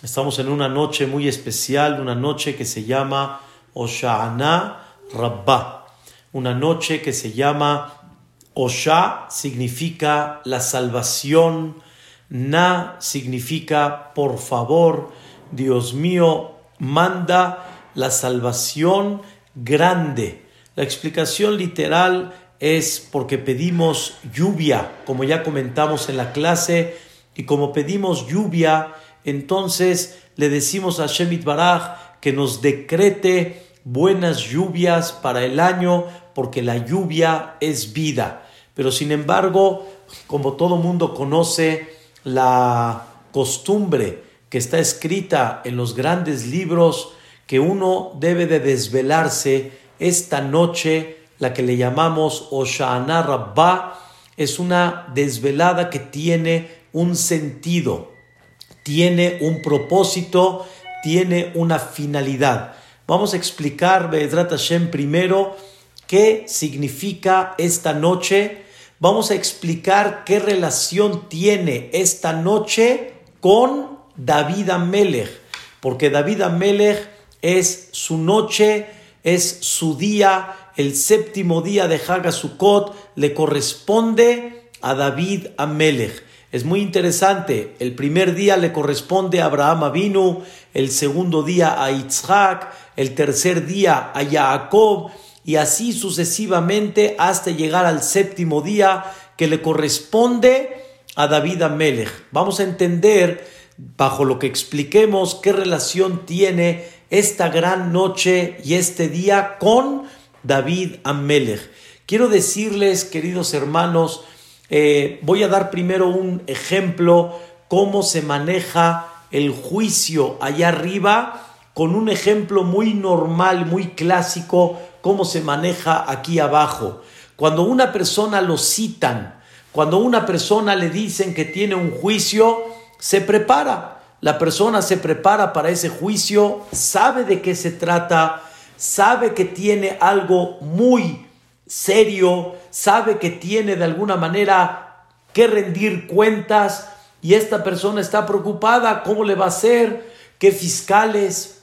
Estamos en una noche muy especial, una noche que se llama Osha'ana Rabbah, una noche que se llama Osha significa la salvación, Na significa por favor, Dios mío, manda la salvación grande. La explicación literal es porque pedimos lluvia, como ya comentamos en la clase, y como pedimos lluvia, entonces le decimos a Shemit Baraj que nos decrete buenas lluvias para el año, porque la lluvia es vida. Pero sin embargo, como todo mundo conoce la costumbre que está escrita en los grandes libros, que uno debe de desvelarse esta noche la que le llamamos Oshana Rabbah, es una desvelada que tiene un sentido, tiene un propósito, tiene una finalidad. Vamos a explicar, Be'ezrat Hashem, primero qué significa esta noche. Vamos a explicar qué relación tiene esta noche con David Amelech, porque David Amelech es su noche, es su día, el séptimo día de Hagasukot le corresponde a David Amelech. Es muy interesante, el primer día le corresponde a Abraham Avinu, el segundo día a Yitzhak, el tercer día a Jacob y así sucesivamente hasta llegar al séptimo día que le corresponde a David Amelech. Vamos a entender, bajo lo que expliquemos, qué relación tiene esta gran noche y este día con David Amelech. Quiero decirles, queridos hermanos, eh, voy a dar primero un ejemplo cómo se maneja el juicio allá arriba con un ejemplo muy normal, muy clásico, cómo se maneja aquí abajo. Cuando una persona lo citan, cuando una persona le dicen que tiene un juicio, se prepara. La persona se prepara para ese juicio, sabe de qué se trata, sabe que tiene algo muy serio, sabe que tiene de alguna manera que rendir cuentas y esta persona está preocupada, ¿cómo le va a hacer? ¿Qué fiscales?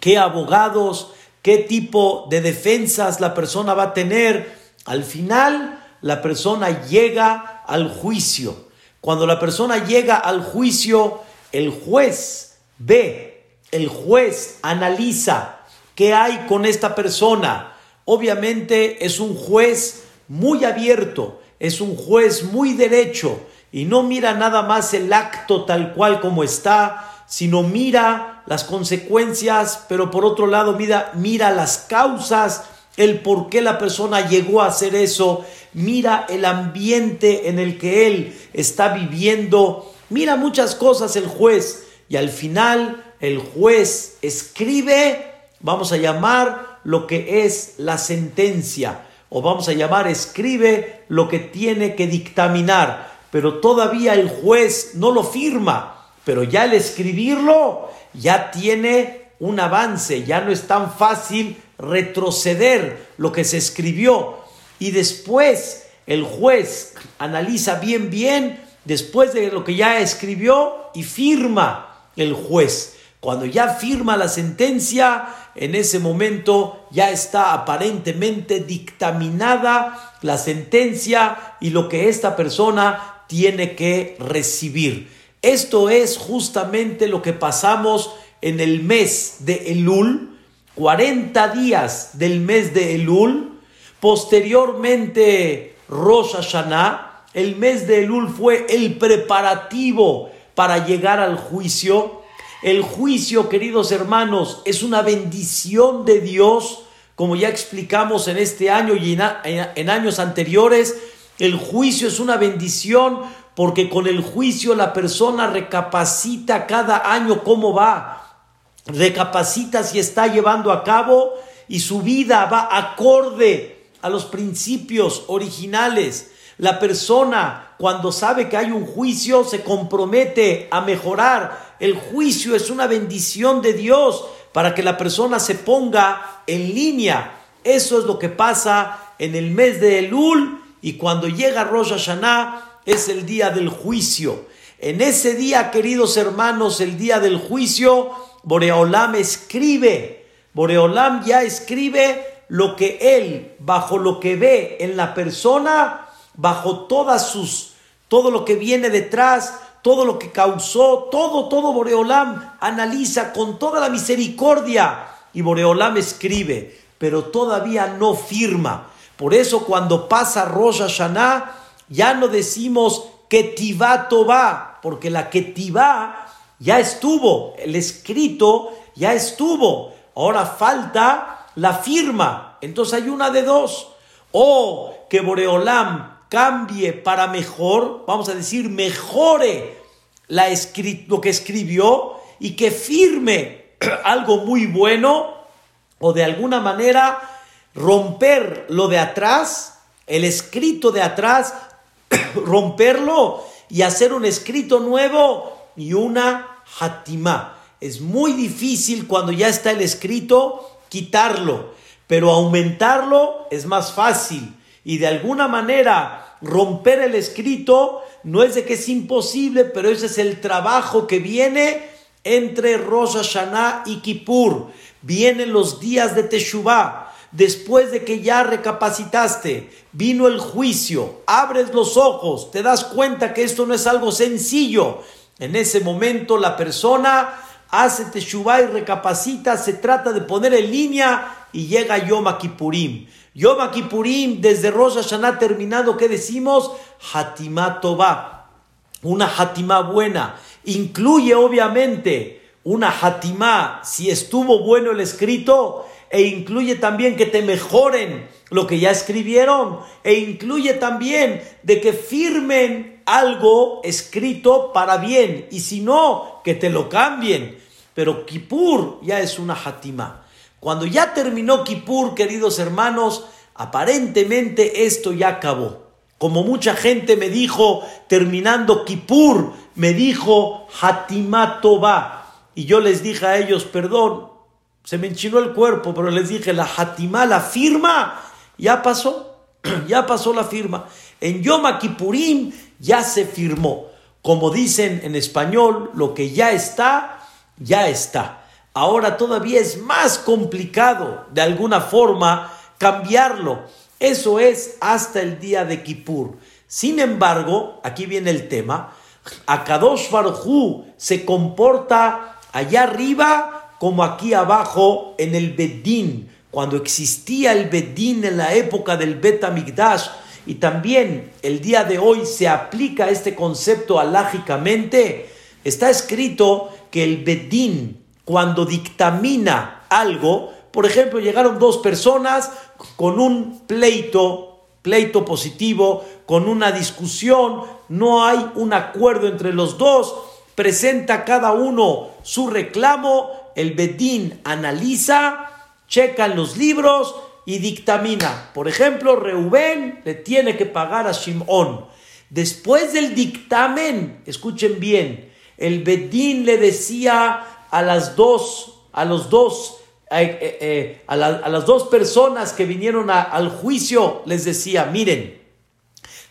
¿Qué abogados? ¿Qué tipo de defensas la persona va a tener? Al final, la persona llega al juicio. Cuando la persona llega al juicio, el juez ve, el juez analiza ¿Qué hay con esta persona? Obviamente es un juez muy abierto, es un juez muy derecho y no mira nada más el acto tal cual como está, sino mira las consecuencias, pero por otro lado mira, mira las causas, el por qué la persona llegó a hacer eso, mira el ambiente en el que él está viviendo, mira muchas cosas el juez y al final el juez escribe vamos a llamar lo que es la sentencia, o vamos a llamar escribe lo que tiene que dictaminar, pero todavía el juez no lo firma, pero ya el escribirlo ya tiene un avance, ya no es tan fácil retroceder lo que se escribió. Y después el juez analiza bien bien después de lo que ya escribió y firma el juez. Cuando ya firma la sentencia, en ese momento ya está aparentemente dictaminada la sentencia y lo que esta persona tiene que recibir. Esto es justamente lo que pasamos en el mes de Elul, 40 días del mes de Elul, posteriormente Rosh Hashanah, el mes de Elul fue el preparativo para llegar al juicio el juicio, queridos hermanos, es una bendición de Dios, como ya explicamos en este año y en, años anteriores. El juicio es una bendición porque con el juicio la persona recapacita cada año cómo va, recapacita si está llevando a cabo y su vida va acorde a los principios originales. La persona cuando sabe que hay un juicio se compromete a mejorar el juicio es una bendición de Dios para que la persona se ponga en línea. Eso es lo que pasa en el mes de Elul y cuando llega Rosh Hashanah es el día del juicio. En ese día, queridos hermanos, el día del juicio, Boreolam escribe, Boreolam ya escribe lo que él, bajo lo que ve en la persona, bajo todas sus, todo lo que viene detrás, todo lo que causó, todo, todo Boreolam analiza con toda la misericordia y Boreolam escribe, pero todavía no firma. Por eso cuando pasa Rosh ya no decimos Ketivá porque la Ketivá ya estuvo, el escrito ya estuvo. Ahora falta la firma. Entonces hay una de dos. O que Boreolam cambie para mejor, vamos a decir, mejore la lo que escribió y que firme algo muy bueno o de alguna manera romper lo de atrás, el escrito de atrás, romperlo y hacer un escrito nuevo y una hatimá. Es muy difícil cuando ya está el escrito quitarlo, pero aumentarlo es más fácil y de alguna manera romper el escrito no es de que es imposible, pero ese es el trabajo que viene entre Rosh Hashanah y Kippur. Vienen los días de Teshuvah. Después de que ya recapacitaste, vino el juicio, abres los ojos, te das cuenta que esto no es algo sencillo. En ese momento la persona hace Teshuvah y recapacita, se trata de poner en línea y llega Yom Kippurim. Yom Kippurim, desde Rosh Hashanah terminado, ¿qué decimos? Hatimá Tová. Una Hatimá buena. Incluye obviamente una Hatimá, si estuvo bueno el escrito, e incluye también que te mejoren lo que ya escribieron, e incluye también de que firmen algo escrito para bien, y si no, que te lo cambien. Pero Kippur ya es una Hatimá. Cuando ya terminó Kippur, queridos hermanos, aparentemente esto ya acabó. Como mucha gente me dijo, terminando Kippur, me dijo Hatimá Y yo les dije a ellos, perdón, se me enchinó el cuerpo, pero les dije, la Hatimá, la firma, ya pasó, ya pasó la firma. En Yom Kippurim ya se firmó. Como dicen en español, lo que ya está, ya está. Ahora todavía es más complicado, de alguna forma, cambiarlo. Eso es hasta el día de Kippur. Sin embargo, aquí viene el tema, Akadosh Farhu se comporta allá arriba como aquí abajo en el Bedín, cuando existía el Bedín en la época del Bet y también el día de hoy se aplica este concepto alágicamente, está escrito que el Bedín, cuando dictamina algo, por ejemplo, llegaron dos personas con un pleito, pleito positivo, con una discusión, no hay un acuerdo entre los dos, presenta cada uno su reclamo, el Bedín analiza, checa los libros y dictamina. Por ejemplo, Reubén le tiene que pagar a Shimón. Después del dictamen, escuchen bien, el Bedín le decía a las dos, a los dos eh, eh, a, las dos personas que vinieron al juicio, les decía, miren,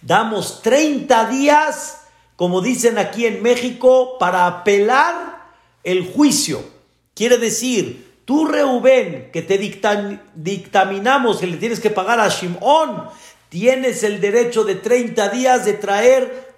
damos 30 días, como dicen aquí en México, para apelar el juicio. Quiere decir, tú Reubén, que te dictaminamos que le tienes que pagar a Shimón, tienes el derecho de 30 días de traer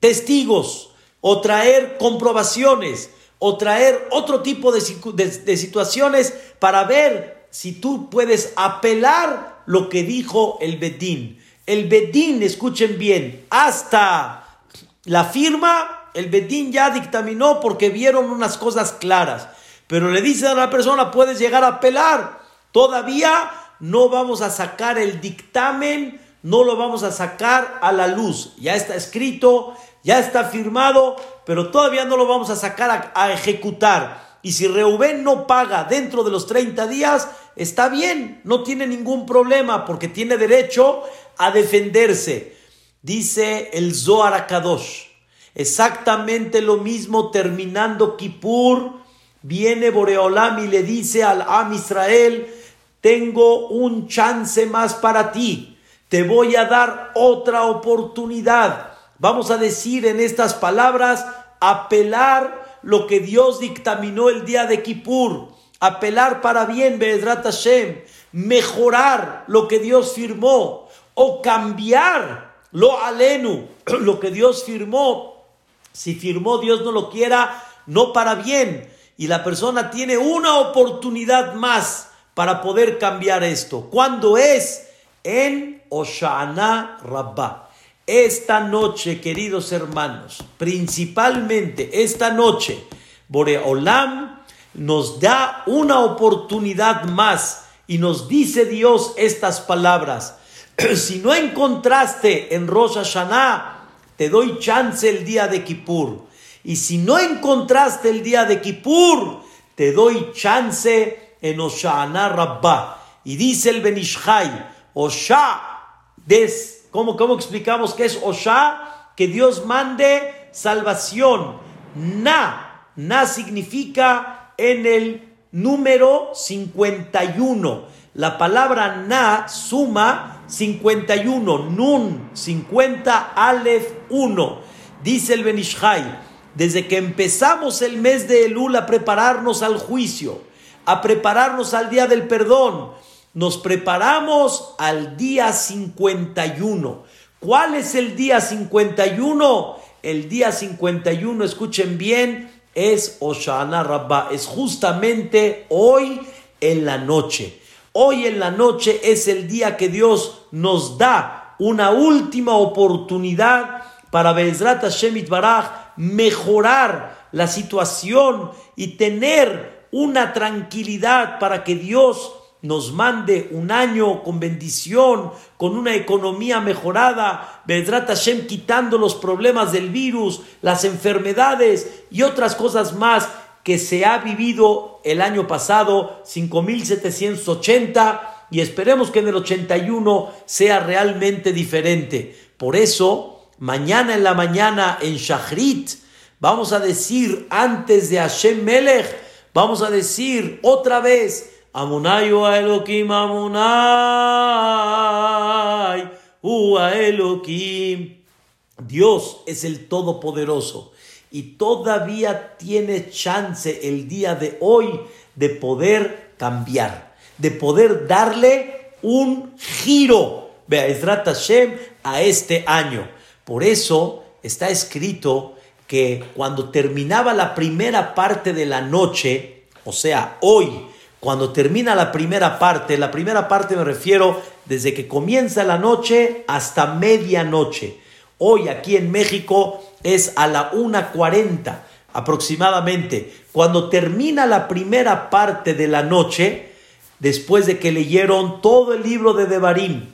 testigos o traer comprobaciones o traer otro tipo de, situaciones para ver si tú puedes apelar lo que dijo el Bedín. El Bedín, escuchen bien, hasta la firma, el Bedín ya dictaminó porque vieron unas cosas claras. Pero le dicen a la persona, puedes llegar a apelar. Todavía no vamos a sacar el dictamen, no lo vamos a sacar a la luz. Ya está escrito, ya está firmado, pero todavía no lo vamos a sacar a, ejecutar. Y si Reubén no paga dentro de los 30 días, está bien, no tiene ningún problema porque tiene derecho a defenderse. Dice el Zohar Akadosh. Exactamente lo mismo terminando Kippur. Viene Boreolam y le dice al Am Israel, tengo un chance más para ti. Te voy a dar otra oportunidad Vamos a decir en estas palabras, apelar lo que Dios dictaminó el día de Kippur, apelar para bien, Be'ezrat Hashem, mejorar lo que Dios firmó o cambiar lo alenu, lo que Dios firmó. Si firmó, Dios no lo quiera, no para bien. Y la persona tiene una oportunidad más para poder cambiar esto. ¿Cuándo es? En Oshana Rabbah. Esta noche, queridos hermanos, principalmente esta noche, Boreolam nos da una oportunidad más y nos dice Dios estas palabras. si no encontraste en Rosh Hashanah, te doy chance el día de Kippur. Y si no encontraste el día de Kippur, te doy chance en Oshana Rabbah. Y dice el Benishai, Osha, des ¿Cómo, explicamos qué es Osha? Que Dios mande salvación. Na, na significa en el número 51. La palabra na suma 51, nun 50, alef 1. Dice el Benishai, desde que empezamos el mes de Elul a prepararnos al juicio, a prepararnos al día del perdón, nos preparamos al día 51. ¿Cuál es el día 51? El día 51, escuchen bien, es Oshana Rabbah. Es justamente hoy en la noche. Hoy en la noche es el día que Dios nos da una última oportunidad para Bezrat Hashem Baraj mejorar la situación y tener una tranquilidad para que Dios nos mande un año con bendición, con una economía mejorada, Bedrat Hashem quitando los problemas del virus, las enfermedades y otras cosas más que se ha vivido el año pasado, 5780, y esperemos que en el 81 sea realmente diferente. Por eso, mañana en la mañana en Shachrit, vamos a decir antes de Hashem Melech, vamos a decir otra vez, Amunay a Elohim, Amunay a Elohim. Dios es el Todopoderoso y todavía tiene chance el día de hoy de poder cambiar, de poder darle un giro, a este año. Por eso está escrito que cuando terminaba la primera parte de la noche, o sea, hoy, cuando termina la primera parte, la primera parte me refiero desde que comienza la noche hasta medianoche. Hoy aquí en México es a la 1.40 aproximadamente. Cuando termina la primera parte de la noche, después de que leyeron todo el libro de Devarim,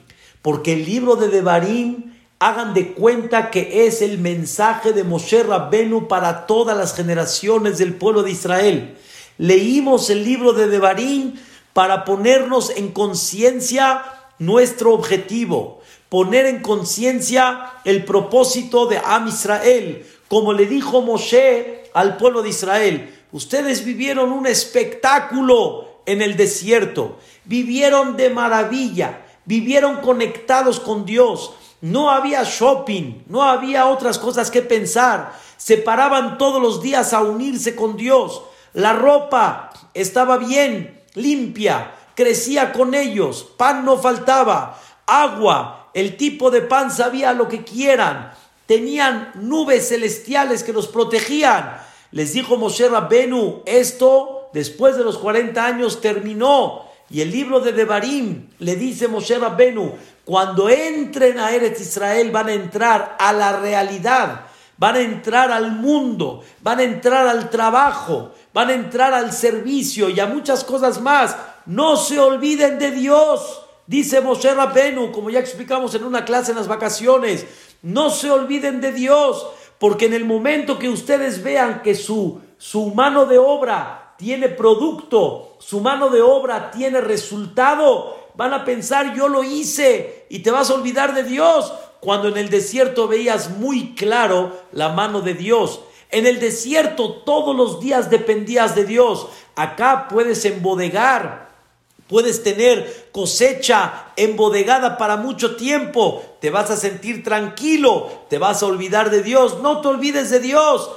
porque el libro de Devarim, hagan de cuenta que es el mensaje de Moshe Rabbenu para todas las generaciones del pueblo de Israel. Leímos el libro de Devarim para ponernos en conciencia nuestro objetivo, poner en conciencia el propósito de Am Israel, como le dijo Moshe al pueblo de Israel. Ustedes vivieron un espectáculo en el desierto, vivieron de maravilla, vivieron conectados con Dios. No había shopping, no había otras cosas que pensar. Se paraban todos los días a unirse con Dios. La ropa estaba bien, limpia, crecía con ellos, pan no faltaba, agua, el tipo de pan sabía lo que quieran, tenían nubes celestiales que los protegían. Les dijo Moshe Rabbenu, esto después de los 40 años terminó. Y el libro de Devarim le dice Moshe Rabbenu, cuando entren a Eretz Israel van a entrar a la realidad, van a entrar al mundo, van a entrar al trabajo, van a entrar al servicio y a muchas cosas más. No se olviden de Dios, dice Moshe Rabbenu, como ya explicamos en una clase en las vacaciones. No se olviden de Dios, porque en el momento que ustedes vean que su, su mano de obra tiene producto, su mano de obra tiene resultado, van a pensar yo lo hice y te vas a olvidar de Dios, cuando en el desierto veías muy claro la mano de Dios. En el desierto todos los días dependías de Dios. Acá puedes embodegar, puedes tener cosecha embodegada para mucho tiempo, te vas a sentir tranquilo, te vas a olvidar de Dios, no te olvides de Dios.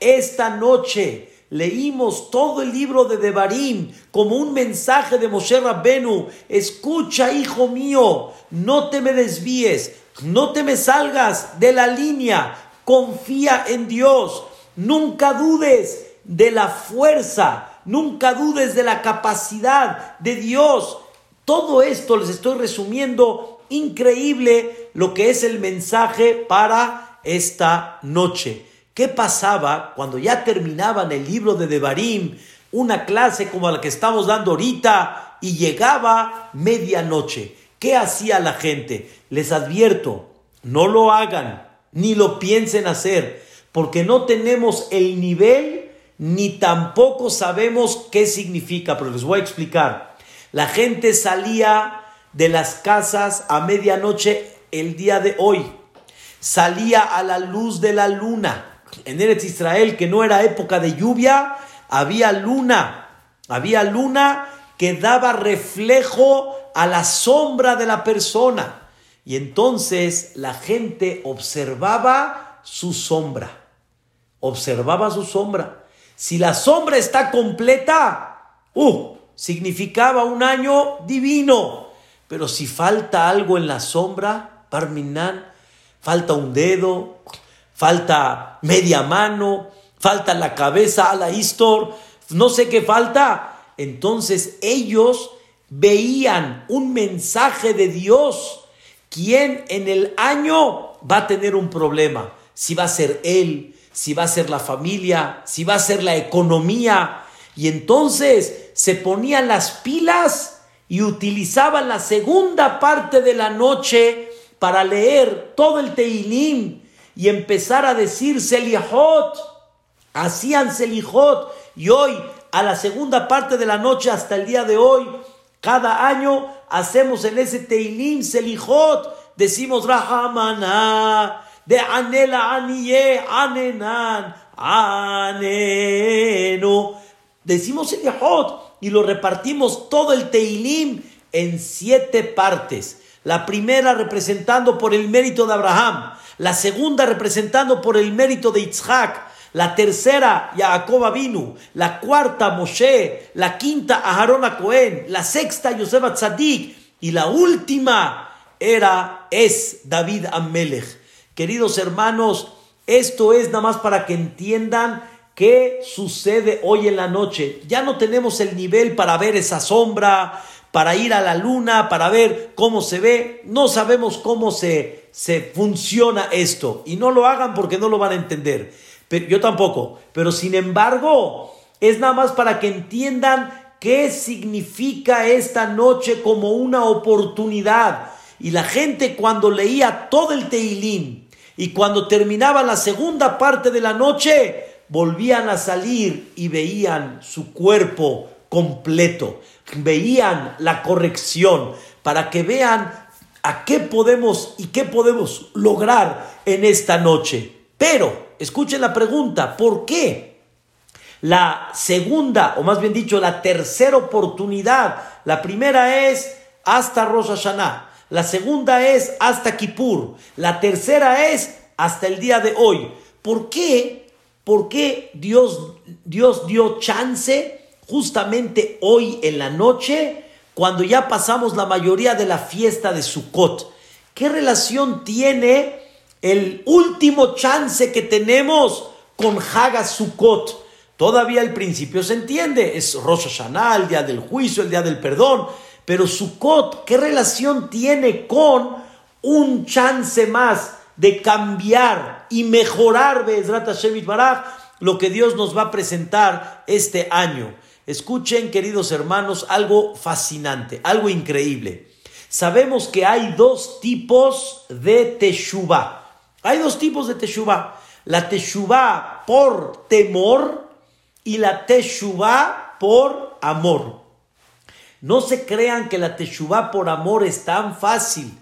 Esta noche leímos todo el libro de Devarim como un mensaje de Moshe Rabbenu. Escucha, hijo mío, no te me desvíes, no te me salgas de la línea, confía en Dios, nunca dudes de la fuerza, nunca dudes de la capacidad de Dios. Todo esto les estoy resumiendo increíble lo que es el mensaje para esta noche. ¿Qué pasaba cuando ya terminaban el libro de Devarim, una clase como la que estamos dando ahorita, y llegaba medianoche? ¿Qué hacía la gente? Les advierto, no lo hagan, ni lo piensen hacer, porque no tenemos el nivel, ni tampoco sabemos qué significa, pero les voy a explicar. La gente salía de las casas a medianoche el día de hoy, salía a la luz de la luna en Eretz Israel, que no era época de lluvia, había luna, había luna que daba reflejo a la sombra de la persona. Y entonces la gente observaba su sombra, observaba su sombra. Si la sombra está completa, uh, significaba un año divino. Pero si falta algo en la sombra, Parminan, falta un dedo, falta media mano, falta la cabeza a la histor, no sé qué falta. Entonces ellos veían un mensaje de Dios, quien en el año va a tener un problema, si va a ser él, si va a ser la familia, si va a ser la economía. Y entonces se ponían las pilas y utilizaban la segunda parte de la noche para leer todo el Teilim y empezar a decir Selihot. Hacían Selihot. Y hoy, a la segunda parte de la noche hasta el día de hoy, cada año hacemos en ese Teilim Selihot. Decimos Rahamana, de Anela Aniye, Anenan, Aneno. Decimos Selihot y lo repartimos todo el Teilim en siete partes. La primera representando por el mérito de Abraham, la segunda representando por el mérito de Isaac, la tercera Jacob Avinu, la cuarta Moshe, la quinta Aharon Cohen, la sexta Yosef Tzadik y la última era es David Amelech. Queridos hermanos, esto es nada más para que entiendan qué sucede hoy en la noche. Ya no tenemos el nivel para ver esa sombra, para ir a la luna, para ver cómo se ve. No sabemos cómo se, se funciona esto. Y no lo hagan porque no lo van a entender. Pero, yo tampoco. Pero sin embargo, es nada más para que entiendan qué significa esta noche como una oportunidad. Y la gente cuando leía todo el Teilín y cuando terminaba la segunda parte de la noche, volvían a salir y veían su cuerpo completo veían la corrección, para que vean a qué podemos y qué podemos lograr en esta noche. Pero, escuchen la pregunta, ¿por qué? La segunda, o más bien dicho, la tercera oportunidad, la primera es hasta Rosh Hashanah, la segunda es hasta Kippur, la tercera es hasta el día de hoy. ¿Por qué? ¿Por qué Dios, Dios dio chance justamente hoy en la noche, cuando ya pasamos la mayoría de la fiesta de Sukkot. ¿Qué relación tiene el último chance que tenemos con Haga Sukkot? Todavía el principio se entiende, es Rosh Hashanah, el día del juicio, el día del perdón, pero Sukkot, ¿qué relación tiene con un chance más de cambiar y mejorar Bezrat Hashem lo que Dios nos va a presentar este año? Escuchen, queridos hermanos, algo fascinante, algo increíble. Sabemos que hay dos tipos de teshuva. Hay dos tipos de teshuva. La teshuva por temor y la teshuva por amor. No se crean que la teshuva por amor es tan fácil.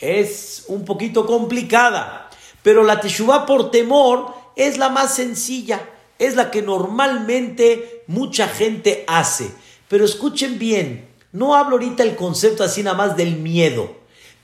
Es un poquito complicada. Pero la teshuva por temor es la más sencilla es la que normalmente mucha gente hace. Pero escuchen bien, No hablo ahorita el concepto así nada más del miedo,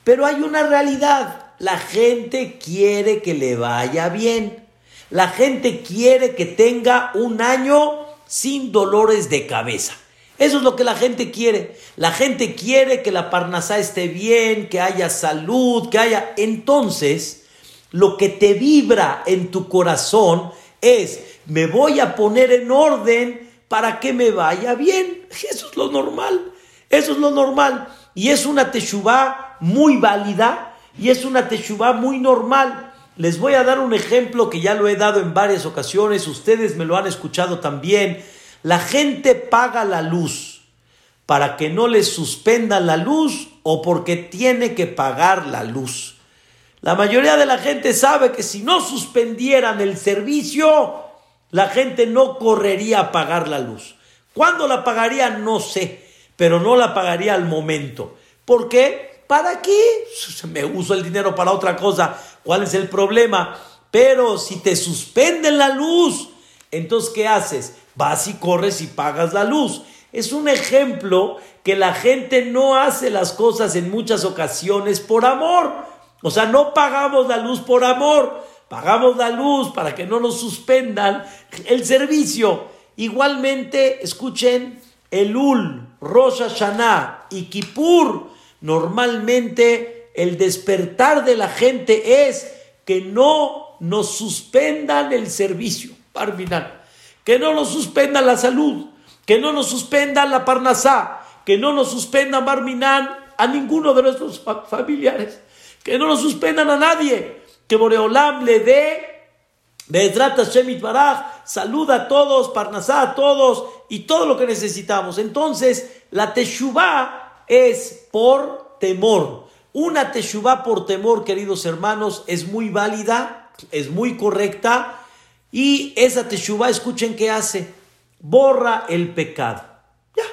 pero hay una realidad. La gente quiere que le vaya bien. La gente quiere que tenga un año sin dolores de cabeza. Eso es lo que la gente quiere. La gente quiere que la parnasá esté bien, que haya salud, que haya... Entonces, lo que te vibra en tu corazón es, me voy a poner en orden para que me vaya bien. Eso es lo normal. Eso es lo normal. Y es una teshuvá muy válida y es una teshuvá muy normal. Les voy a dar un ejemplo que ya lo he dado en varias ocasiones. Ustedes me lo han escuchado también. La gente paga la luz para que no le suspendan la luz o porque tiene que pagar la luz. La mayoría de la gente sabe que si no suspendieran el servicio, la gente no correría a pagar la luz. ¿Cuándo la pagaría? No sé, pero no la pagaría al momento. ¿Por qué? ¿Para qué? Me uso el dinero para otra cosa. ¿Cuál es el problema? Pero si te suspenden la luz, entonces ¿qué haces? Vas y corres y pagas la luz. Es un ejemplo que la gente no hace las cosas en muchas ocasiones por amor. O sea, no pagamos la luz por amor, pagamos la luz para que no nos suspendan el servicio. Igualmente, escuchen, Elul, Rosh Hashanah y Kippur, normalmente el despertar de la gente es que no nos suspendan el servicio. Parminar que no nos suspendan la salud, que no nos suspendan la parnasá, que no nos suspendan Barminán a ninguno de nuestros familiares, que no nos suspendan a nadie, que Boreolam le dé Bedrata Shemit Baraj, saluda a todos, parnasá a todos y todo lo que necesitamos. Entonces, la teshuvá es por temor. Una teshuvá por temor, queridos hermanos, es muy válida, es muy correcta y esa teshuva, escuchen qué hace, borra el pecado. Ya,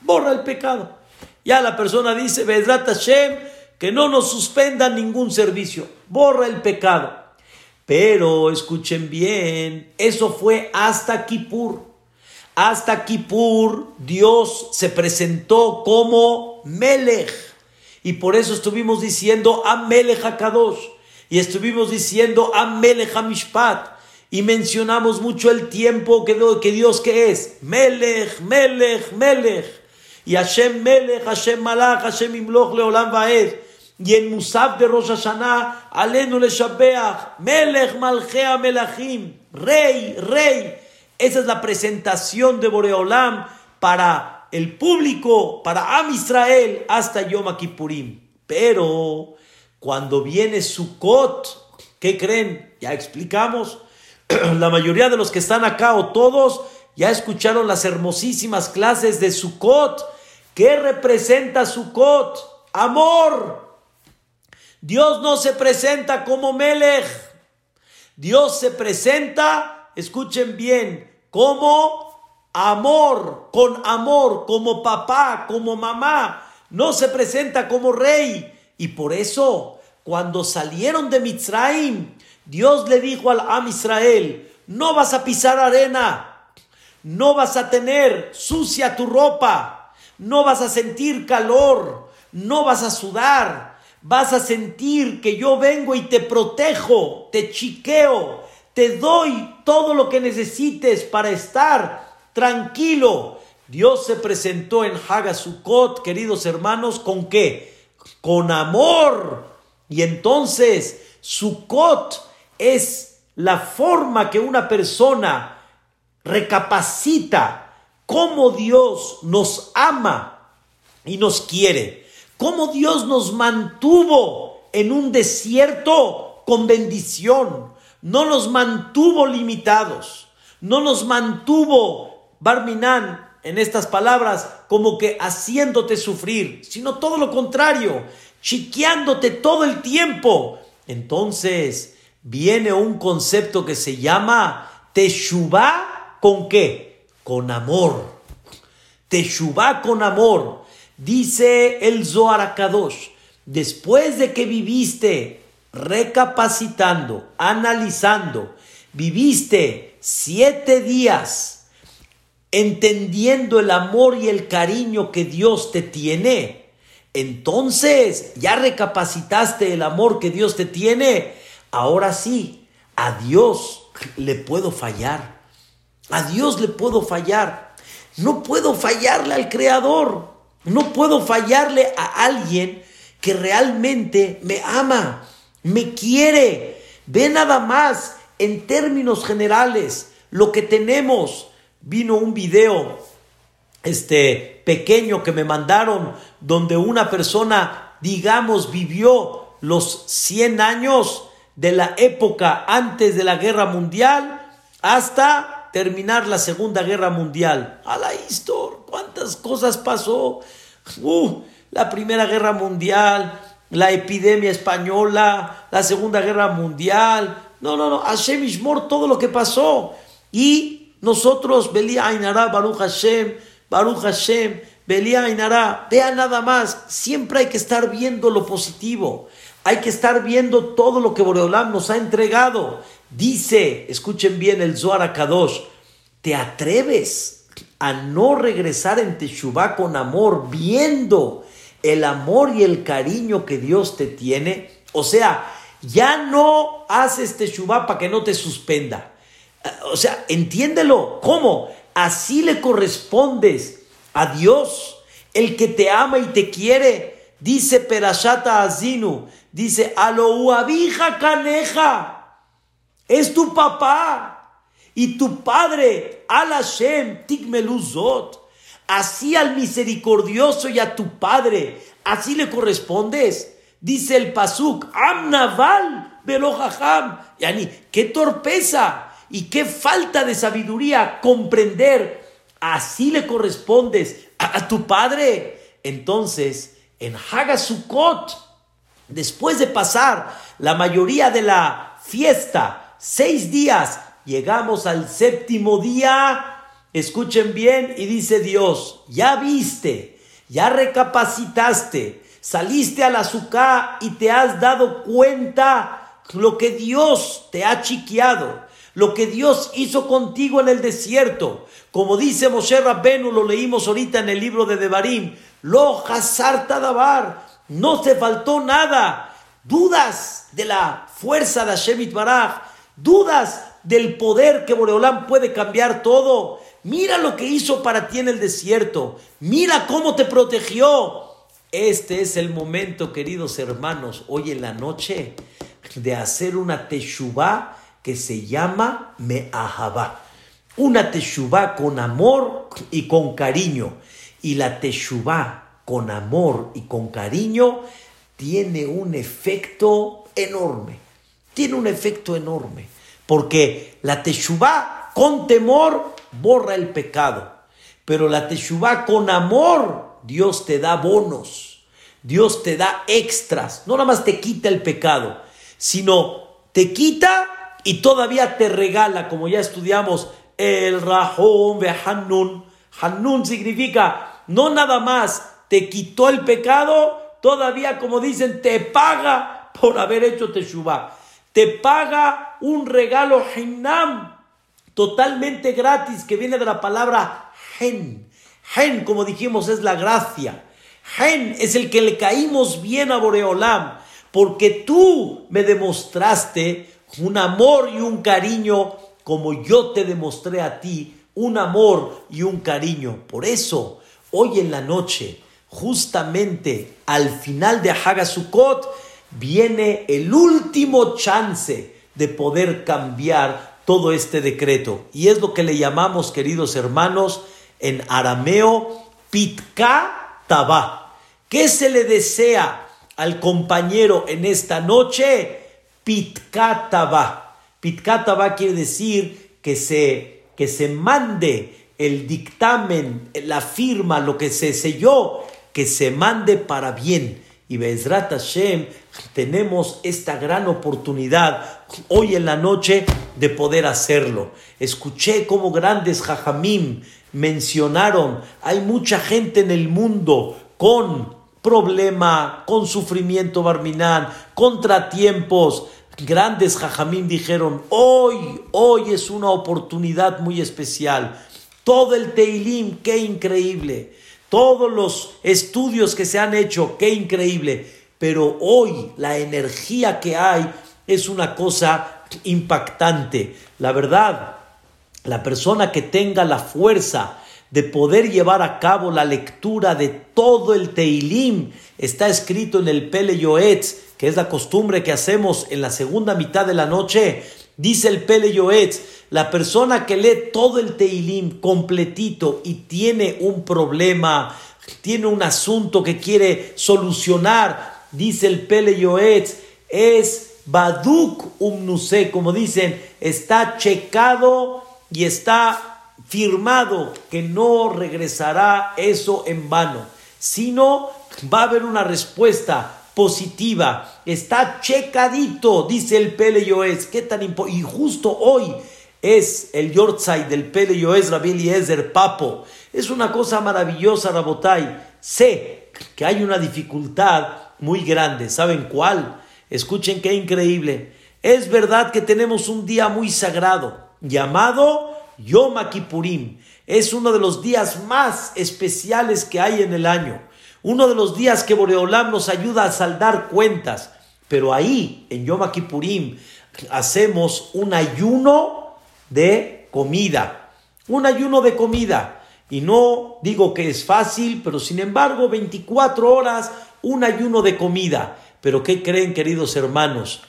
borra el pecado. Ya la persona dice, Vedrat Hashem, que no nos suspenda ningún servicio. Borra el pecado. Pero escuchen bien, eso fue hasta Kippur. Hasta Kippur Dios se presentó como Melech. Y por eso estuvimos diciendo Amelech HaKadosh. Y estuvimos diciendo Amelech HaMishpat y mencionamos mucho el tiempo que, Dios que es. Melech, Melech, Melech. Y Hashem Melech, Hashem Malach, Hashem Imloch Leolam Vaed. Y en Musaf de Rosh Hashanah, Alenu le Shabeach, Melech Malchea Melachim, Rey, Rey. Esa es la presentación de Boreolam para el público, para Am Israel, hasta Yom Kippurim. Pero cuando viene Sukkot, ¿qué creen? Ya explicamos la mayoría de los que están acá o todos ya escucharon las hermosísimas clases de Sukkot. ¿Qué representa Sukkot? Amor. Dios no se presenta como Melech. Dios se presenta, escuchen bien, como amor, con amor, como papá, como mamá. No se presenta como rey. Y por eso, cuando salieron de Mitzrayim, Dios le dijo al Am Israel, no vas a pisar arena, no vas a tener sucia tu ropa, no vas a sentir calor, no vas a sudar, vas a sentir que yo vengo y te protejo, te chiqueo, te doy todo lo que necesites para estar tranquilo. Dios se presentó en Hagasukot, queridos hermanos, ¿con qué? Con amor. Y entonces, Sukkot es la forma que una persona recapacita cómo Dios nos ama y nos quiere, cómo Dios nos mantuvo en un desierto con bendición, no nos mantuvo limitados, no nos mantuvo, Barminan, en estas palabras, como que haciéndote sufrir, sino todo lo contrario, chiqueándote todo el tiempo. Entonces, viene un concepto que se llama Teshuvah con qué? Con amor. Teshuvah con amor. Dice el Zohar Kadosh, después de que viviste recapacitando, analizando, viviste siete días entendiendo el amor y el cariño que Dios te tiene, entonces ya recapacitaste el amor que Dios te tiene, ahora sí, a Dios le puedo fallar. A Dios le puedo fallar. No puedo fallarle al Creador. No puedo fallarle a alguien que realmente me ama, me quiere. Ve nada más en términos generales lo que tenemos vino un video este pequeño que me mandaron donde una persona digamos vivió los 100 años de la época antes de la guerra mundial hasta terminar la segunda guerra mundial. A la historia, cuántas cosas pasó. Uh, la primera guerra mundial, la epidemia española, la segunda guerra mundial. No, no, no, Hashem Ishmor, todo lo que pasó. Y nosotros, Belia Ainara, Baruch Hashem, Baruch Hashem, Belia Ainara, vea nada más, siempre hay que estar viendo lo positivo, hay que estar viendo todo lo que Boreolam nos ha entregado. Dice, escuchen bien el Zohar Kadosh, ¿te atreves a no regresar en Teshuvah con amor, viendo el amor y el cariño que Dios te tiene? O sea, ya no haces Teshuvah para que no te suspenda. O sea, entiéndelo. ¿Cómo? Así le correspondes a Dios, el que te ama y te quiere. Dice Perashata Azinu, dice, Alouabija Caneja, es tu papá y tu padre, Al Hashem, Tikmeluzot. Así al misericordioso y a tu padre, así le correspondes. Dice el Pasuk, Amnaval Belohaham. Yani, qué torpeza y qué falta de sabiduría comprender, así le correspondes a, tu padre. Entonces, en Hagasukot, después de pasar la mayoría de la fiesta, seis días, llegamos al séptimo día, escuchen bien, y dice Dios, ya viste, ya recapacitaste, saliste al azúcar y te has dado cuenta lo que Dios te ha chiqueado lo que Dios hizo contigo en el desierto. Como dice Moshe Rabbenu, lo leímos ahorita en el libro de Devarim, lo Tadabar, no te faltó nada. Dudas de la fuerza de Hashem Baraj, dudas del poder que Boreolam puede cambiar todo. Mira lo que hizo para ti en el desierto. Mira cómo te protegió. Este es el momento, queridos hermanos, hoy en la noche, de hacer una teshuvah que se llama Me'ahabá. Una teshuvá con amor y con cariño. Y la teshuvá con amor y con cariño tiene un efecto enorme. Tiene un efecto enorme. Porque la teshuvá con temor borra el pecado. Pero la teshuvá con amor, Dios te da bonos. Dios te da extras. No nada más te quita el pecado, sino te quita y todavía te regala, como ya estudiamos, el Rahom de Hanun. Hanun significa no nada más te quitó el pecado, todavía, como dicen, te paga por haber hecho Teshuvah. Te paga un regalo Hinam totalmente gratis que viene de la palabra Hen. Hen, como dijimos, es la gracia. Hen es el que le caímos bien a Boreolam, porque tú me demostraste un amor y un cariño como yo te demostré a ti, un amor y un cariño. Por eso, hoy en la noche, justamente al final de Hagasukot, viene el último chance de poder cambiar todo este decreto. Y es lo que le llamamos, queridos hermanos, en arameo, Pitka Taba. ¿Qué se le desea al compañero en esta noche? Pitkataba. Pitkataba quiere decir que se, que se mande el dictamen, la firma, lo que se selló, que se mande para bien. Y Bezrat Hashem, tenemos esta gran oportunidad hoy en la noche de poder hacerlo. Escuché cómo grandes jajamim mencionaron, hay mucha gente en el mundo con problema, con sufrimiento barminán, contratiempos. Grandes jajamín dijeron, hoy, hoy es una oportunidad muy especial. Todo el Teilim, qué increíble. Todos los estudios que se han hecho, qué increíble. Pero hoy la energía que hay es una cosa impactante. La verdad, la persona que tenga la fuerza de poder llevar a cabo la lectura de todo el Teilim, está escrito en el Pele Yoetz, que es la costumbre que hacemos en la segunda mitad de la noche. Dice el Pele Yoetz, la persona que lee todo el Teilim completito y tiene un problema, tiene un asunto que quiere solucionar, dice el Pele Yoetz, es Baduk Umnuse, como dicen, está checado y está firmado que no regresará eso en vano, sino va a haber una respuesta positiva. Está checadito, dice el Pele Yoes. ¿Qué tan Y justo hoy es el Yortzai del Pele Yoes Rabbi Eliezer Papo. Es una cosa maravillosa, Rabotai. Sé que hay una dificultad muy grande. ¿Saben cuál? Escuchen qué increíble. Es verdad que tenemos un día muy sagrado llamado Yom Kippurim. Es uno de los días más especiales que hay en el año. Uno de los días que Boreolam nos ayuda a saldar cuentas. Pero ahí, en Yom Kippurim, hacemos un ayuno de comida. Un ayuno de comida. Y no digo que es fácil, pero sin embargo, 24 horas, un ayuno de comida. Pero ¿qué creen, queridos hermanos?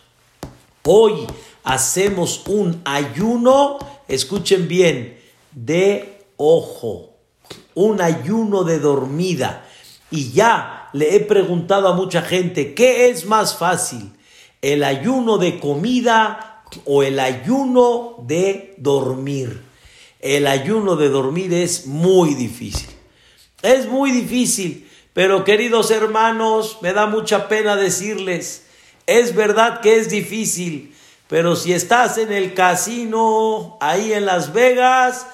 Hoy hacemos un ayuno, escuchen bien, de ojo, un ayuno de dormida. Y ya le he preguntado a mucha gente, ¿qué es más fácil? ¿El ayuno de comida o el ayuno de dormir? El ayuno de dormir es muy difícil. Es muy difícil, pero queridos hermanos, me da mucha pena decirles, es verdad que es difícil, pero si estás en el casino, ahí en Las Vegas,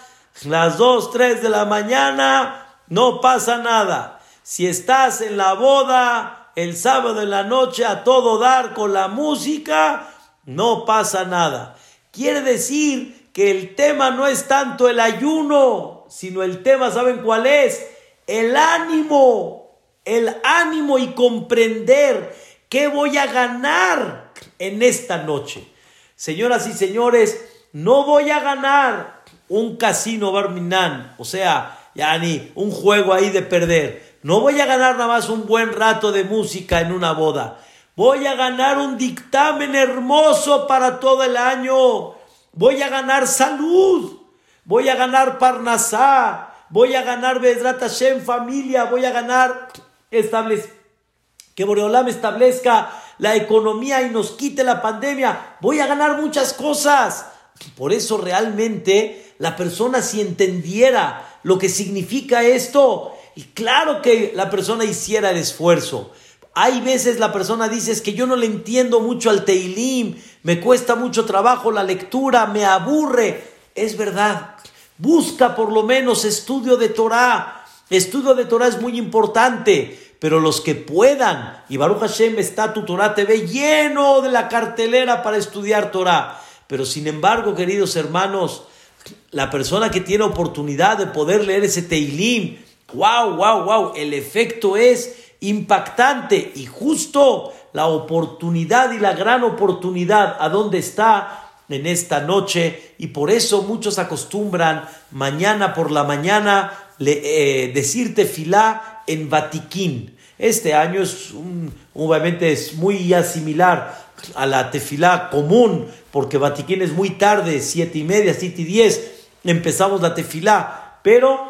las 2, 3 de la mañana, no pasa nada. Si estás en la boda, el sábado en la noche a todo dar con la música, no pasa nada. Quiere decir que el tema no es tanto el ayuno, sino el tema, ¿saben cuál es? El ánimo, el ánimo y comprender qué voy a ganar en esta noche. Señoras y señores, no voy a ganar un casino Barminan, o sea, ya ni un juego ahí de perder. No voy a ganar nada más un buen rato de música en una boda. Voy a ganar un dictamen hermoso para todo el año. Voy a ganar salud. Voy a ganar Parnasá. Voy a ganar Bedrat Hashem familia. Voy a ganar que Boreolam establezca la economía y nos quite la pandemia, voy a ganar muchas cosas. Por eso realmente la persona si entendiera lo que significa esto, y claro que la persona hiciera el esfuerzo. Hay veces la persona dice es que yo no le entiendo mucho al Teilim, me cuesta mucho trabajo la lectura, me aburre. Es verdad, busca por lo menos estudio de Torah. Estudio de Torah es muy importante pero los que puedan, y Baruch Hashem está tu Torah TV lleno de la cartelera para estudiar Torah. Pero sin embargo, queridos hermanos, la persona que tiene oportunidad de poder leer ese Teilim, wow, wow, wow, el efecto es impactante y justo la oportunidad y la gran oportunidad a dónde está en esta noche. Y por eso muchos acostumbran mañana por la mañana le, eh, decir tefilá en Vatiquín. Este año es obviamente es muy similar a la tefilá común, porque Vatiquín es muy tarde, siete y media, siete y diez, empezamos la tefilá, pero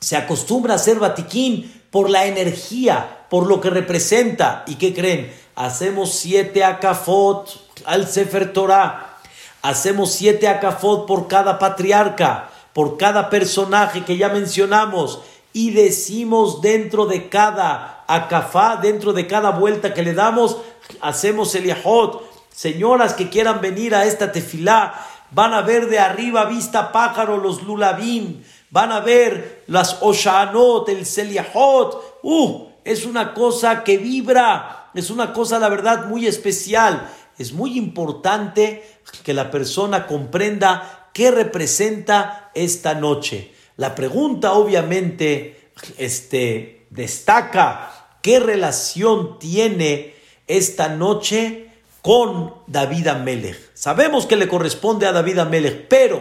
se acostumbra a hacer Vatiquín por la energía, por lo que representa. ¿Y qué creen? Hacemos siete acafot al Sefer Torah, hacemos siete acafot por cada patriarca, por cada personaje que ya mencionamos y decimos dentro de cada acafá, dentro de cada vuelta que le damos, hacemos el yahot. Señoras que quieran venir a esta tefilá, van a ver de arriba vista pájaro los lulabim, van a ver las oshanot, el seliahot. Uh, es una cosa que vibra, es una cosa, la verdad, muy especial. Es muy importante que la persona comprenda qué representa esta noche. La pregunta obviamente este, destaca qué relación tiene esta noche con David Amelech. Sabemos que le corresponde a David Amelech, pero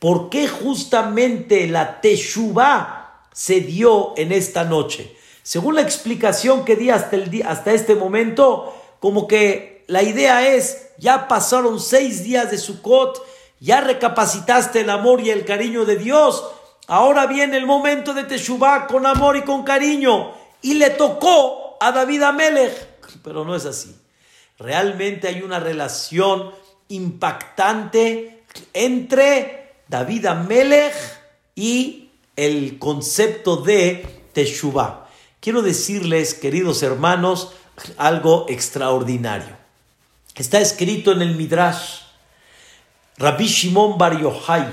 ¿por qué justamente la Teshuvah se dio en esta noche? Según la explicación que di hasta, el hasta este momento, como que la idea es, ya pasaron seis días de Sukkot, ya recapacitaste el amor y el cariño de Dios, ahora viene el momento de Teshuvah con amor y con cariño, y le tocó a David Amelech, pero no es así. Realmente hay una relación impactante entre David Amelech y el concepto de Teshuvah. Quiero decirles, queridos hermanos, algo extraordinario. Está escrito en el Midrash. Rabbi Shimon Bar Yochai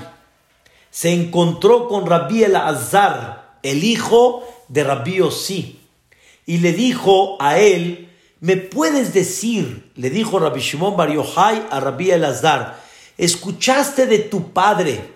se encontró con Rabbi El Azar, el hijo de Rabbi Osi, y le dijo a él, ¿me puedes decir? Le dijo Rabbi Shimon Bar Yochai a Rabbi El Azar, ¿escuchaste de tu padre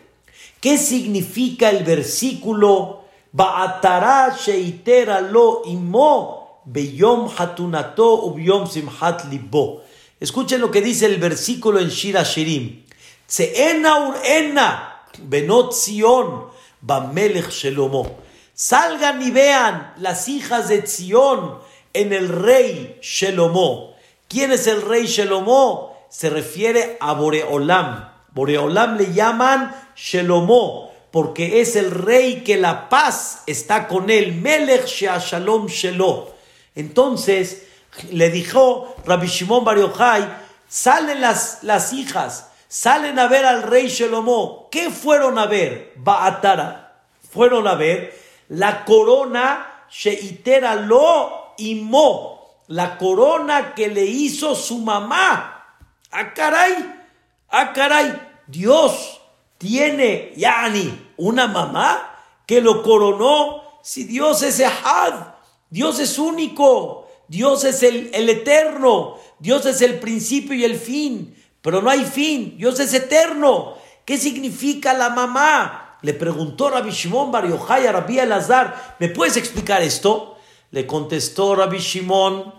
qué significa el versículo Ba'atara sheitera lo imo beyom hatunato ubiom simhat libo. Escuchen lo que dice el versículo en Shira Shirim. Seena urena benot Zion bamelech shelomo. Salgan y vean las hijas de Zion en el rey Shelomo. ¿Quién es el rey Shelomo? Se refiere a Boreolam. Boreolam le llaman Shelomo porque es el rey que la paz está con él. Melech Shalom Shelo. Entonces le dijo Rabbi Shimon Bar Yochai, salen las, las hijas, salen a ver al rey Shelomo. ¿Qué fueron a ver? Baatara. Fueron a ver la corona Sheitera Lo Mo, la corona que le hizo su mamá. ¡Ah! ¡Ah, caray! Dios tiene, Yani, una mamá que lo coronó. Si Dios es Ehad, Dios es único, Dios es el, el eterno, Dios es el principio y el fin, pero no hay fin, Dios es eterno. ¿Qué significa la mamá? Le preguntó Rabbi Shimon Bar Yochai a Rabbi Elazar, ¿me puedes explicar esto? Le contestó Rabbi Shimon,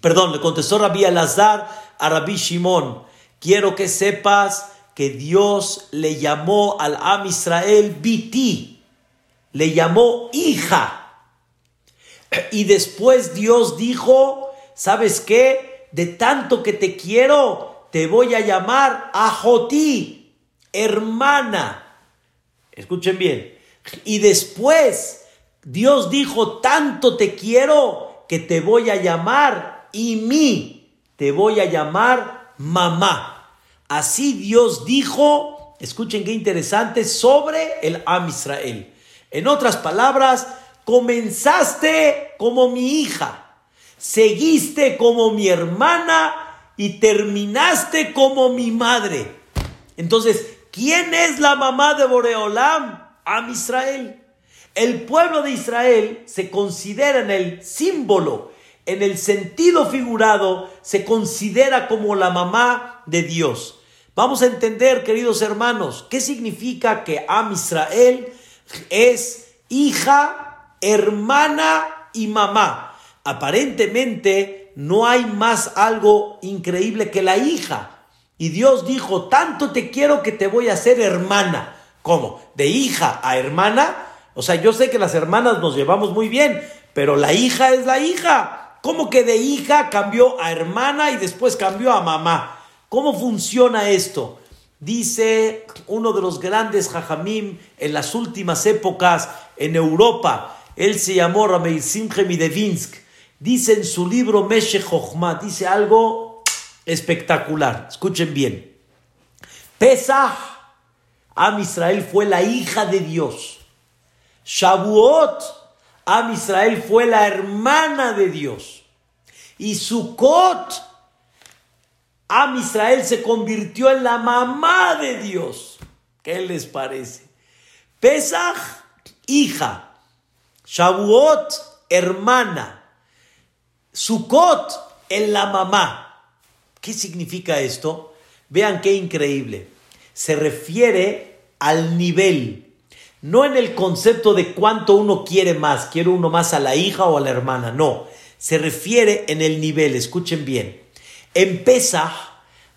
perdón, le contestó Rabbi Elazar a Rabbi Shimon, quiero que sepas que Dios le llamó al Am Israel Biti, le llamó hija. Y después Dios dijo, ¿sabes qué? De tanto que te quiero, te voy a llamar Ajoti, hermana. Escuchen bien. Y después Dios dijo, tanto te quiero que te voy a llamar y te voy a llamar mamá. Así Dios dijo, escuchen qué interesante, sobre el Am Israel. En otras palabras, comenzaste como mi hija, seguiste como mi hermana y terminaste como mi madre. Entonces, ¿quién es la mamá de Boreolam? Am Israel. El pueblo de Israel se considera en el símbolo, en el sentido figurado, se considera como la mamá de Dios. Vamos a entender, queridos hermanos, qué significa que Am Israel es hija, hermana y mamá. Aparentemente no hay más algo increíble que la hija. Y Dios dijo, tanto te quiero que te voy a hacer hermana. ¿Cómo? ¿De hija a hermana? O sea, yo sé que las hermanas nos llevamos muy bien, pero la hija es la hija. ¿Cómo que de hija cambió a hermana y después cambió a mamá? ¿Cómo funciona esto? Dice uno de los grandes jajamim en las últimas épocas en Europa, él se llamó Ramey Simche Midevinsk, dice en su libro Meshe Chochma, dice algo espectacular, escuchen bien. Pesach, Am Israel fue la hija de Dios. Shavuot, Am Israel fue la hermana de Dios. Y Sukkot, Am Israel se convirtió en la mamá de Dios. ¿Qué les parece? Pesach, hija. Shavuot, hermana. Sukkot, en la mamá. ¿Qué significa esto? Vean qué increíble. Se refiere al nivel no en el concepto de cuánto uno quiere más, quiero uno más a la hija o a la hermana, no, se refiere en el nivel, escuchen bien. En Pesach,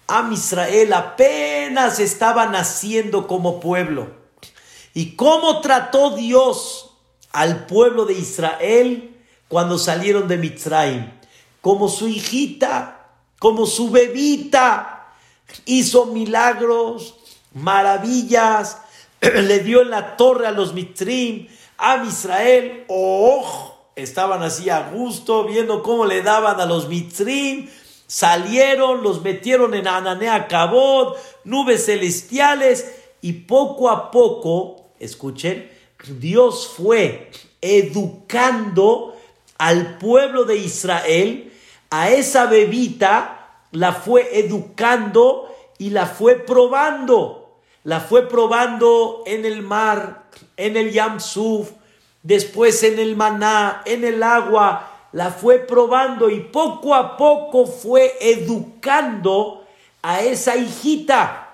Am Israel apenas estaba naciendo como pueblo. ¿Y cómo trató Dios al pueblo de Israel cuando salieron de Mitzrayim? Como su hijita, como su bebita. Hizo milagros, maravillas, le dio en la torre a los Mitrim, a Israel, oh, estaban así a gusto, viendo cómo le daban a los Mitrim, salieron, los metieron en Ananea Cabot, nubes celestiales, y poco a poco, escuchen, Dios fue educando al pueblo de Israel, a esa bebita, la fue educando y la fue probando la fue probando en el mar, en el Yamsuf, después en el maná, en el agua, la fue probando y poco a poco fue educando a esa hijita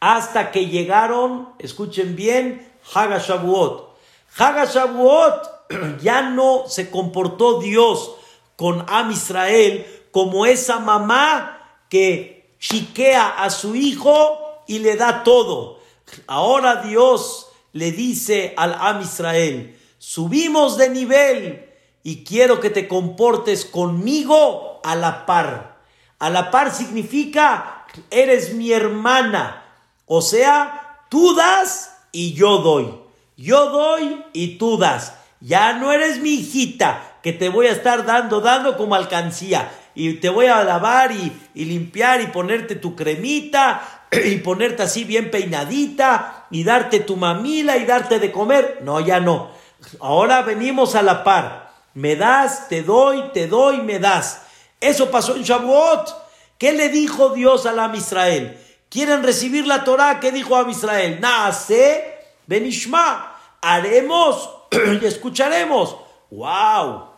hasta que llegaron, escuchen bien, Hagashabuot. Hagashabuot ya no se comportó Dios con Am Israel como esa mamá que chiquea a su hijo y le da todo. Ahora Dios le dice al Am Israel, subimos de nivel y quiero que te comportes conmigo a la par. A la par significa, eres mi hermana. O sea, tú das y yo doy. Yo doy y tú das. Ya no eres mi hijita que te voy a estar dando, dando como alcancía. Y te voy a lavar y, y limpiar y ponerte tu cremita y ponerte así bien peinadita y darte tu mamila y darte de comer. No, ya no. Ahora venimos a la par. Me das, te doy, te doy, me das. Eso pasó en Shavuot. ¿Qué le dijo Dios a la Israel? ¿Quieren recibir la Torah? ¿Qué dijo a Israel? Nace, benishma. Haremos y escucharemos. ¡Wow!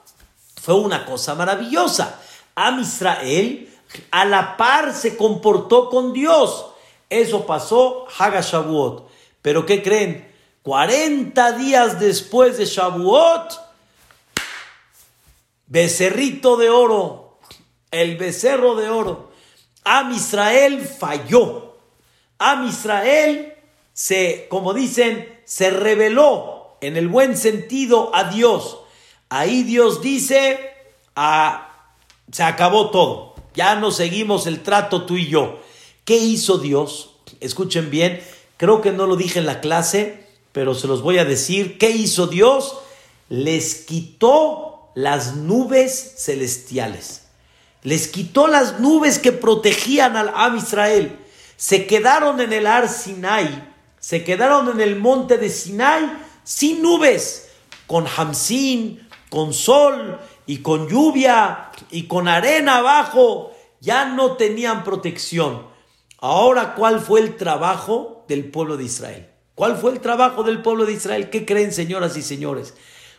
Fue una cosa maravillosa. A Israel a la par se comportó con Dios. Eso pasó Hagashavuot. Pero ¿qué creen? 40 días después de Shavuot, becerrito de oro, el becerro de oro. Am Israel falló. Am Israel se, como dicen, se reveló en el buen sentido a Dios. Ahí Dios dice, ah, se acabó todo. Ya no seguimos el trato tú y yo. ¿Qué hizo Dios? Escuchen bien, creo que no lo dije en la clase, pero se los voy a decir. ¿Qué hizo Dios? Les quitó las nubes celestiales. Les quitó las nubes que protegían al Am Israel. Se quedaron en el Ar Sinai, se quedaron en el monte de Sinai sin nubes, con Hamsin, con sol y con lluvia y con arena abajo. Ya no tenían protección. Ahora, ¿cuál fue el trabajo del pueblo de Israel? ¿Cuál fue el trabajo del pueblo de Israel? ¿Qué creen, señoras y señores?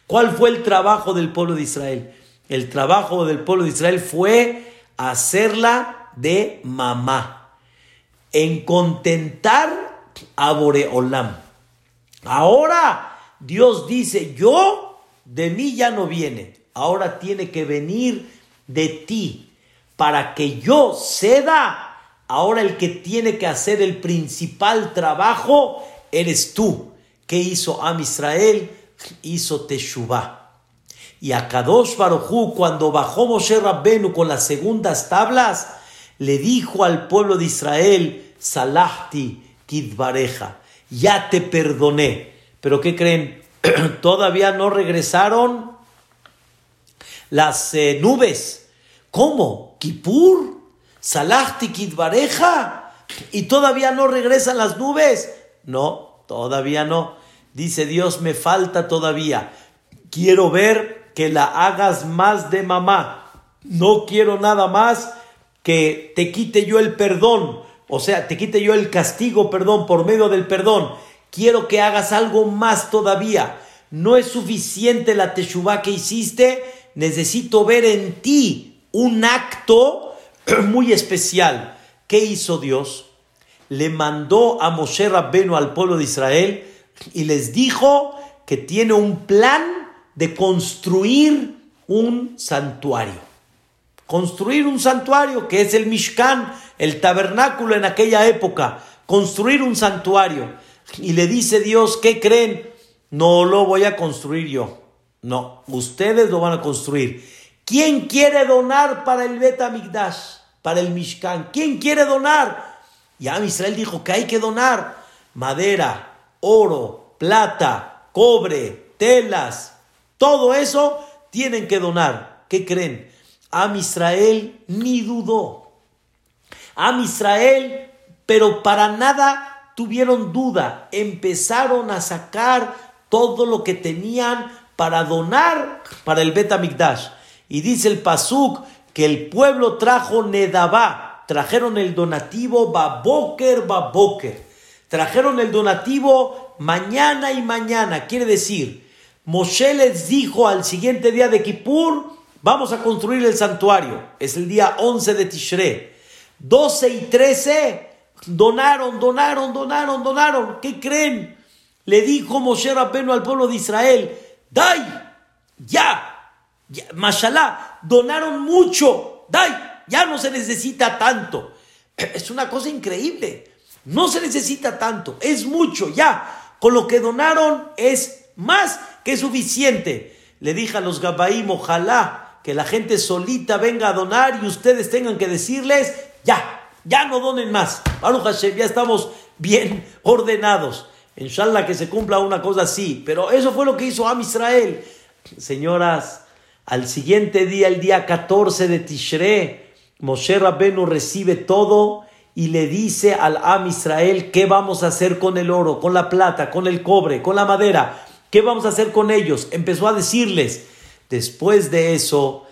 ¿Cuál fue el trabajo del pueblo de Israel? El trabajo del pueblo de Israel fue hacerla de mamá, en contentar a Boreolam. Ahora Dios dice, yo de mí ya no viene, ahora tiene que venir de ti para que yo ceda Ahora el que tiene que hacer el principal trabajo eres tú. ¿Qué hizo Am Israel? Hizo Teshuvah. Y a Kadosh Barujú, cuando bajó Moshe Rabbenu con las segundas tablas, le dijo al pueblo de Israel, Salahti Kidbareja, ya te perdoné. Pero ¿qué creen? Todavía no regresaron las eh, nubes. ¿Cómo? ¿Kipur? Salahti y todavía no regresan las nubes. No, todavía no. Dice Dios, me falta todavía. Quiero ver que la hagas más de mamá. No quiero nada más que te quite yo el perdón. O sea, te quite yo el castigo, perdón, por medio del perdón. Quiero que hagas algo más todavía. No es suficiente la teshuva que hiciste. Necesito ver en ti un acto muy especial. ¿Qué hizo Dios? Le mandó a Moshe Rabbeno al pueblo de Israel y les dijo que tiene un plan de construir un santuario. Construir un santuario que es el Mishkan, el tabernáculo en aquella época. Construir un santuario. Y le dice Dios, ¿qué creen? No lo voy a construir yo. No, ustedes lo van a construir. ¿Quién quiere donar para el Betamigdash, para el Mishkan? ¿Quién quiere donar? Ya Israel dijo que hay que donar madera, oro, plata, cobre, telas, todo eso tienen que donar. ¿Qué creen? Am Israel ni dudó. Am Israel, pero para nada tuvieron duda. Empezaron a sacar todo lo que tenían para donar para el Betamigdash. Y dice el Pasuk que el pueblo trajo Nedabá, trajeron el donativo Baboker, Baboker. Trajeron el donativo mañana y mañana. Quiere decir, Moshe les dijo al siguiente día de Kippur, vamos a construir el santuario. Es el día 11 de Tishre. 12 y 13 donaron, donaron, donaron, donaron. ¿Qué creen? Le dijo Moshe Rabbeinu al pueblo de Israel, ¡Dai! ¡Ya! Mashallah, donaron mucho. ¡Dai! Ya no se necesita tanto. Es una cosa increíble. No se necesita tanto. Es mucho, ya. Con lo que donaron es más que suficiente. Le dije a los Gabaim, ojalá que la gente solita venga a donar y ustedes tengan que decirles, ya, ya no donen más. Baruch ya estamos bien ordenados. Inshallah que se cumpla una cosa así. Pero eso fue lo que hizo Am Israel. Señoras, al siguiente día, el día 14 de Tishre, Moshe Rabbenu recibe todo y le dice al Am Israel qué vamos a hacer con el oro, con la plata, con el cobre, con la madera. ¿Qué vamos a hacer con ellos? Empezó a decirles. Después de eso,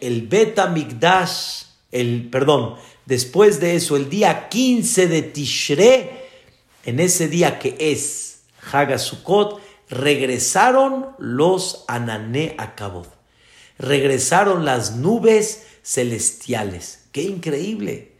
el Beta Migdash, el, perdón, después de eso, el día 15 de Tishre, en ese día que es Hagasukot, regresaron los Anané Akabod. Regresaron las nubes celestiales. ¡Qué increíble!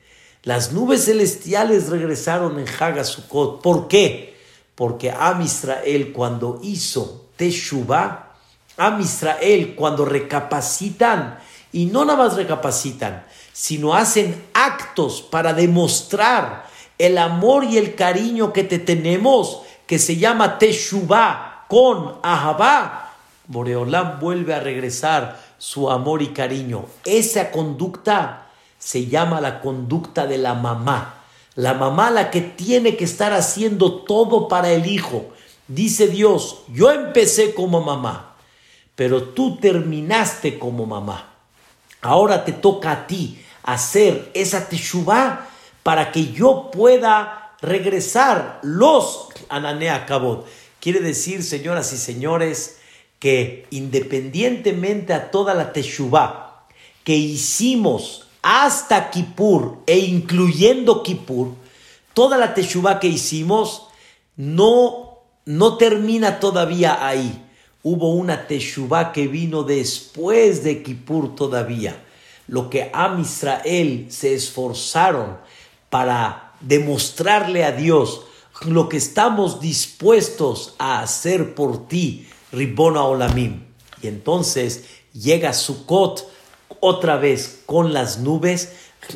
Las nubes celestiales regresaron en Hagasukot. ¿Por qué? Porque Am Israel cuando hizo Teshuvah, Am Israel cuando recapacitan, y no nada más recapacitan, sino hacen actos para demostrar el amor y el cariño que te tenemos, que se llama Teshuvah con Ahabá, Boreolam vuelve a regresar su amor y cariño. Esa conducta se llama la conducta de la mamá. La mamá la que tiene que estar haciendo todo para el hijo. Dice Dios, yo empecé como mamá, pero tú terminaste como mamá. Ahora te toca a ti hacer esa teshuvah para que yo pueda regresar los Ananea Kabot. Quiere decir, señoras y señores, que independientemente a toda la teshuvah que hicimos hasta Kippur e incluyendo Kippur, toda la teshuvah que hicimos no, no termina todavía ahí. Hubo una teshuvah que vino después de Kippur todavía. Lo que Am Israel se esforzaron para demostrarle a Dios lo que estamos dispuestos a hacer por ti, Ribona Olamim. Y entonces llega Sukkot otra vez con las nubes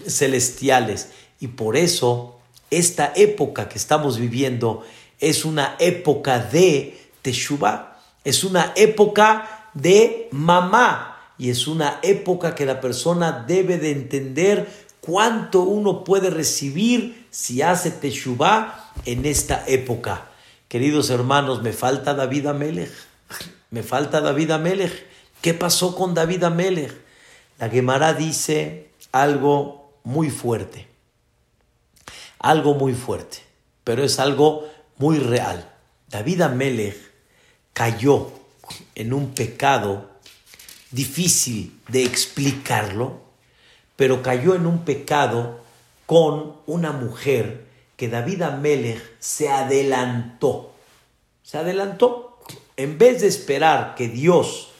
celestiales. Y por eso esta época que estamos viviendo es una época de Teshuvah, es una época de mamá y es una época que la persona debe de entender cuánto uno puede recibir si hace Teshuvah en esta época. Queridos hermanos, me falta David Amelech. Me falta David Amelech. ¿Qué pasó con David Amelech? La Gemara dice algo muy fuerte. Algo muy fuerte. Pero es algo muy real. David Amelech cayó en un pecado difícil de explicarlo pero cayó en un pecado con una mujer que David Amelech se adelantó. Se adelantó. En vez de esperar que Dios,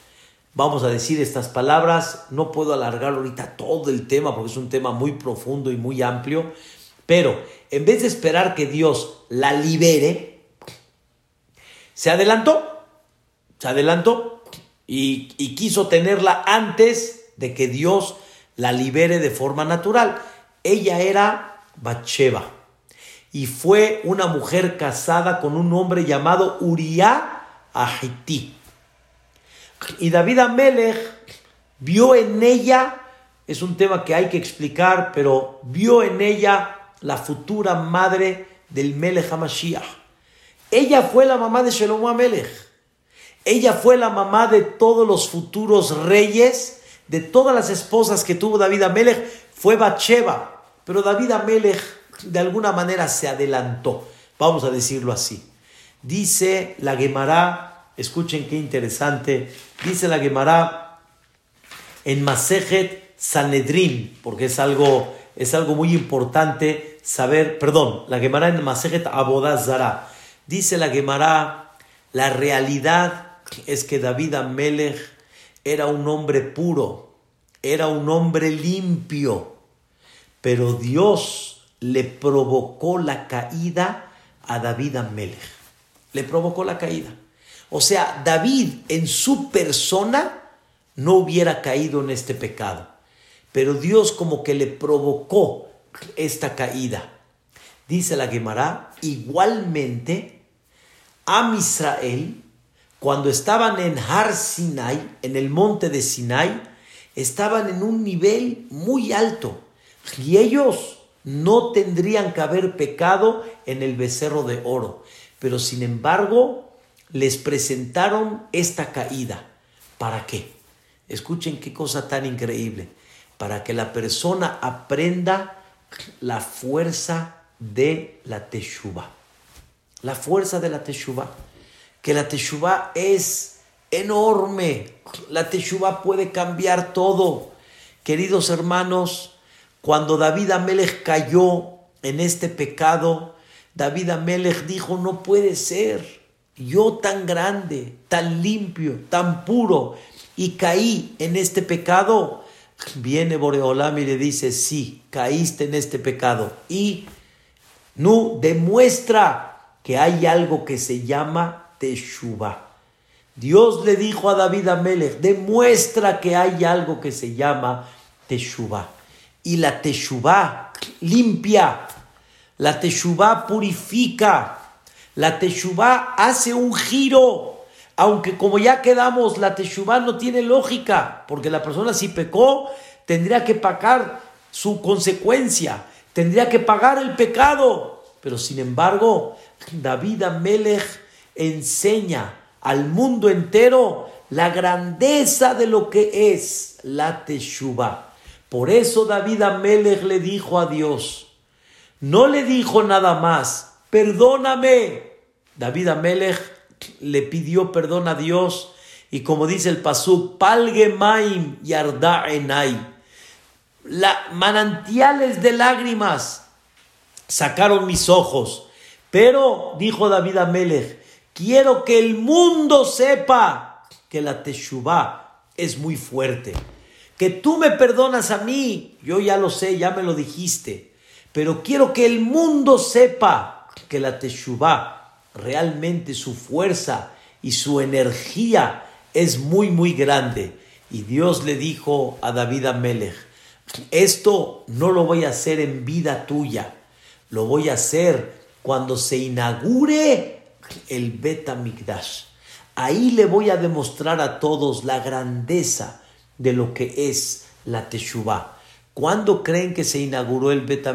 vamos a decir estas palabras, no puedo alargar ahorita todo el tema porque es un tema muy profundo y muy amplio, pero en vez de esperar que Dios la libere, se adelantó, se adelantó y, y quiso tenerla antes de que Dios la libere de forma natural. Ella era Bacheva y fue una mujer casada con un hombre llamado Uriah Ahití. Y David Amelech vio en ella, es un tema que hay que explicar, pero vio en ella la futura madre del Melech HaMashiach. Ella fue la mamá de Shalom Amelech. Ella fue la mamá de todos los futuros reyes, de todas las esposas que tuvo David Amelech, fue Bacheva. Pero David Amelech de alguna manera se adelantó, vamos a decirlo así. Dice la Gemara, escuchen qué interesante, dice la Gemara en Masejet Sanedrin, porque es algo, es algo muy importante saber, perdón, la Gemara en Masejet Abodazara, dice la Gemara, la realidad es que David Amelech era un hombre puro, era un hombre limpio, pero Dios le provocó la caída a David Amelech. Le provocó la caída. O sea, David en su persona no hubiera caído en este pecado. Pero Dios como que le provocó esta caída. Dice la Gemara, igualmente, a Israel, cuando estaban en Har Sinai, en el monte de Sinai, estaban en un nivel muy alto. Y ellos no tendrían que haber pecado en el becerro de oro. Pero sin embargo, les presentaron esta caída. ¿Para qué? Escuchen qué cosa tan increíble. Para que la persona aprenda la fuerza de la teshuva. La fuerza de la teshuva. Que la teshuva es enorme. La teshuva puede cambiar todo. Queridos hermanos, cuando David Amelech cayó en este pecado, David Amelech dijo, no puede ser, yo tan grande, tan limpio, tan puro, y caí en este pecado. Viene Boreolam y le dice, sí, caíste en este pecado. Y no demuestra que hay algo que se llama Teshuvah. Dios le dijo a David Amelech, demuestra que hay algo que se llama Teshuvah y la teshuvá limpia, la teshuvá purifica, la teshuvá hace un giro, aunque como ya quedamos, la teshuvá no tiene lógica, porque la persona si pecó tendría que pagar su consecuencia, tendría que pagar el pecado, pero sin embargo, David Amelech enseña al mundo entero la grandeza de lo que es la teshuvá. Por eso David Amelech le dijo a Dios, no le dijo nada más, perdóname. David Amelech le pidió perdón a Dios y como dice el pasuk, palgemaim yarda enai, la, manantiales de lágrimas sacaron mis ojos. Pero, dijo David Amelech, quiero que el mundo sepa que la Teshuvah es muy fuerte que tú me perdonas a mí, yo ya lo sé, ya me lo dijiste, pero quiero que el mundo sepa que la Teshuvah realmente su fuerza y su energía es muy, muy grande. Y Dios le dijo a David Amelech, esto no lo voy a hacer en vida tuya, lo voy a hacer cuando se inaugure el Bet Ahí le voy a demostrar a todos la grandeza de lo que es la Teshuvah. ¿Cuándo creen que se inauguró el Bet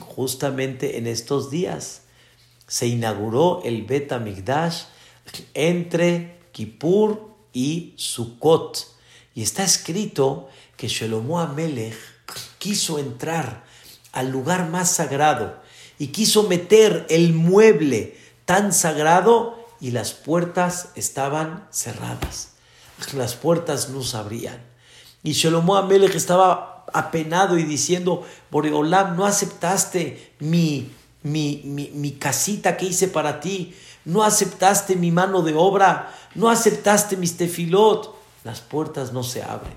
Justamente en estos días. Se inauguró el Bet entre Kippur y Sukkot. Y está escrito que Shelomo Amelech quiso entrar al lugar más sagrado y quiso meter el mueble tan sagrado y las puertas estaban cerradas las puertas no se abrían. Y Shlomo Amelech estaba apenado y diciendo, Boreolam, no aceptaste mi, mi, mi, casita que hice para ti, no aceptaste mi mano de obra, no aceptaste mis tefilot. Las puertas no se abren.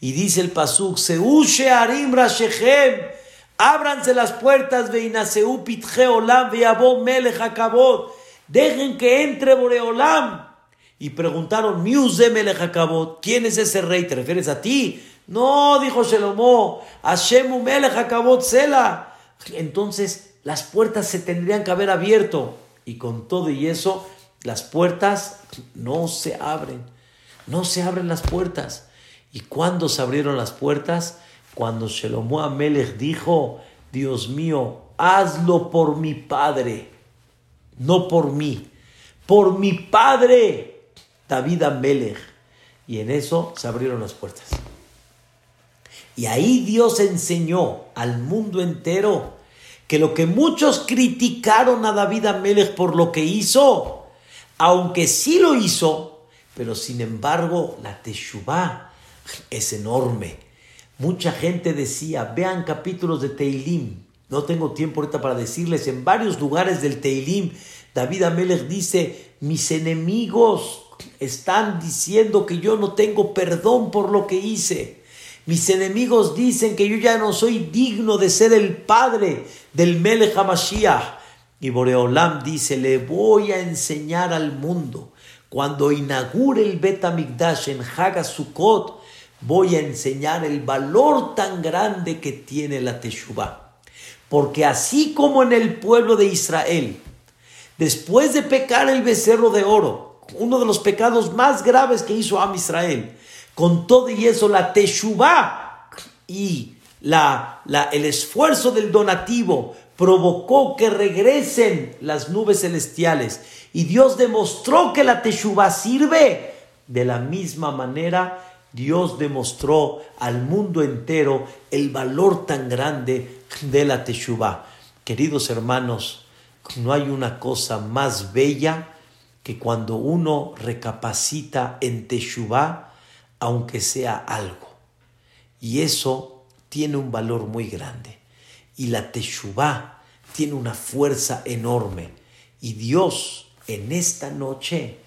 Y dice el pasuk, Seushe Arim Rashechem, ábranse las puertas, Veinaseu Pitje Olam, Veabo Melech dejen que entre Boreolam. Y preguntaron, ¿quién es ese rey? ¿Te refieres a ti? No, dijo Shelomo, Hashem Melech Sela. Entonces las puertas se tendrían que haber abierto. Y con todo y eso, las puertas no se abren. No se abren las puertas. ¿Y cuándo se abrieron las puertas? Cuando Shelomo Amelech dijo, Dios mío, hazlo por mi padre, no por mí, por mi padre, David Amelech. Y en eso se abrieron las puertas. Y ahí Dios enseñó al mundo entero que lo que muchos criticaron a David Amelech por lo que hizo, aunque sí lo hizo, pero sin embargo la Teshuvah es enorme. Mucha gente decía, vean capítulos de Teilim. No tengo tiempo ahorita para decirles, en varios lugares del Teilim, David Amelech dice, mis enemigos están diciendo que yo no tengo perdón por lo que hice. Mis enemigos dicen que yo ya no soy digno de ser el padre del Melech HaMashiach. Y Boreolam dice, le voy a enseñar al mundo. Cuando inaugure el Bet en Hagasukot, voy a enseñar el valor tan grande que tiene la Teshuvah. Porque así como en el pueblo de Israel, después de pecar el becerro de oro, uno de los pecados más graves que hizo Am Israel, con todo y eso, la Teshuvah y la, el esfuerzo del donativo provocó que regresen las nubes celestiales. Y Dios demostró que la Teshuvah sirve. De la misma manera, Dios demostró al mundo entero el valor tan grande de la Teshuvah. Queridos hermanos, no hay una cosa más bella que cuando uno recapacita en Teshuvah aunque sea algo. Y eso tiene un valor muy grande. Y la Teshuvah tiene una fuerza enorme. Y Dios en esta noche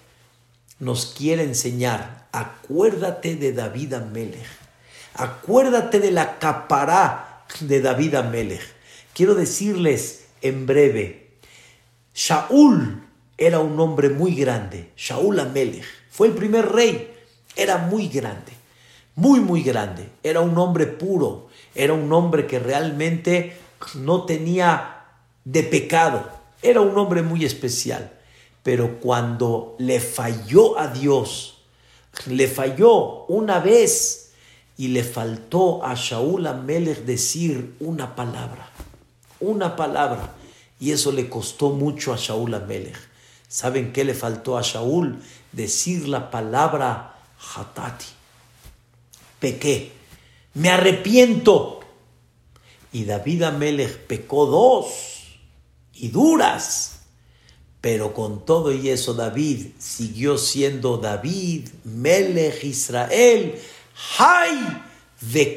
nos quiere enseñar, acuérdate de David Amelech, acuérdate de la capará de David Amelech. Quiero decirles en breve, Shaul era un hombre muy grande, Shaul Amelech, fue el primer rey era muy grande, muy, muy grande. Era un hombre puro, era un hombre que realmente no tenía de pecado, era un hombre muy especial. Pero cuando le falló a Dios, le falló una vez y le faltó a Shaul Amelech decir una palabra, una palabra. Y eso le costó mucho a Shaul Amelech. ¿Saben qué le faltó a Shaul? Decir la palabra hatati. Pequé, me arrepiento. Y David Amelech pecó dos y duras. Pero con todo y eso David siguió siendo David, Melech Israel, Hay de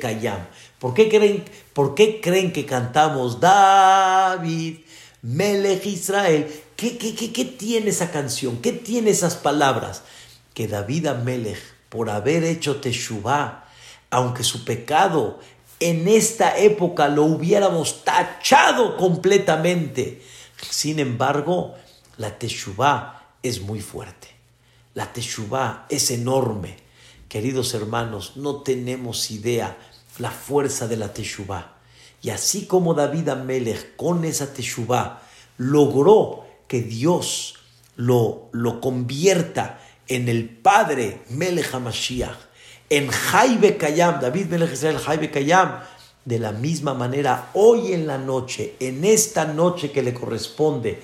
¿Por qué creen, por qué creen que cantamos David, Melech Israel? ¿Qué, tiene esa canción? ¿Qué tiene esas palabras? Que David Amelech por haber hecho Teshuvah, aunque su pecado en esta época lo hubiéramos tachado completamente. Sin embargo, la Teshuvah es muy fuerte. La Teshuvah es enorme. Queridos hermanos, no tenemos idea la fuerza de la Teshuvah. Y así como David Amelech con esa Teshuvah logró que Dios lo, lo convierta en el padre Melech HaMashiach, en Jaibe Kayam, David Melech Israel Jaibe Kayam, de la misma manera, hoy en la noche, en esta noche que le corresponde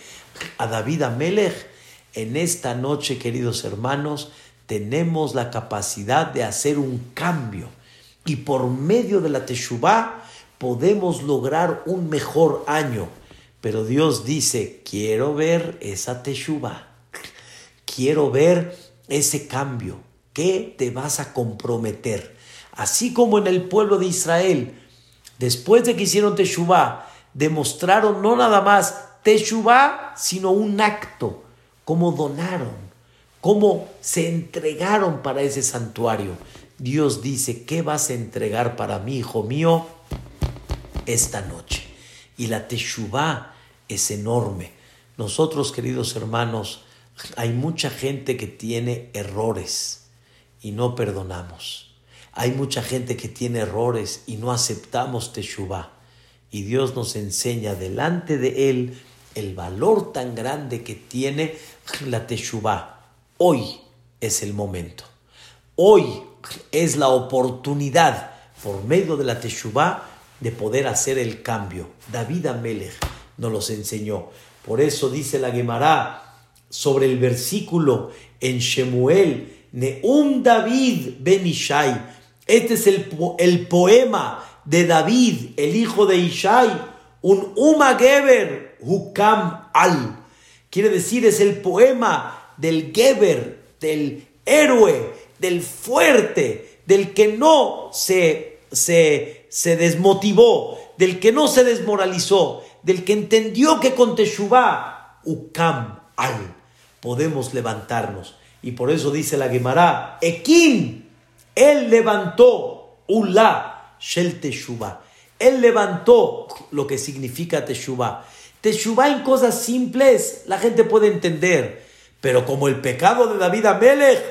a David Amelech, en esta noche, queridos hermanos, tenemos la capacidad de hacer un cambio. Y por medio de la Teshuvah podemos lograr un mejor año. Pero Dios dice, quiero ver esa Teshuvah. Quiero ver ese cambio? ¿Qué te vas a comprometer? Así como en el pueblo de Israel, después de que hicieron Teshuvah, demostraron no nada más Teshuvah, sino un acto, como donaron, cómo se entregaron para ese santuario. Dios dice, ¿qué vas a entregar para mí, hijo mío, esta noche? Y la Teshuvah es enorme. Nosotros, queridos hermanos, hay mucha gente que tiene errores y no perdonamos. Hay mucha gente que tiene errores y no aceptamos Teshuvah. Y Dios nos enseña delante de Él el valor tan grande que tiene la Teshuvah. Hoy es el momento. Hoy es la oportunidad por medio de la Teshuvah de poder hacer el cambio. David Amelech nos los enseñó. Por eso dice la Gemara sobre el versículo en Shemuel, Neum David ben Ishai. Este es el, el poema de David, el hijo de Ishai, un Uma Geber, Hukam al. Quiere decir, es el poema del Geber, del héroe, del fuerte, del que no se, se, se desmotivó, del que no se desmoralizó, del que entendió que con Teshuvah, Ukam al, podemos levantarnos. Y por eso dice la Gemara, Ekin, él levantó Ula Shel Teshuvah. Él levantó lo que significa Teshuvah. Teshuvah en cosas simples la gente puede entender, pero como el pecado de David Amelech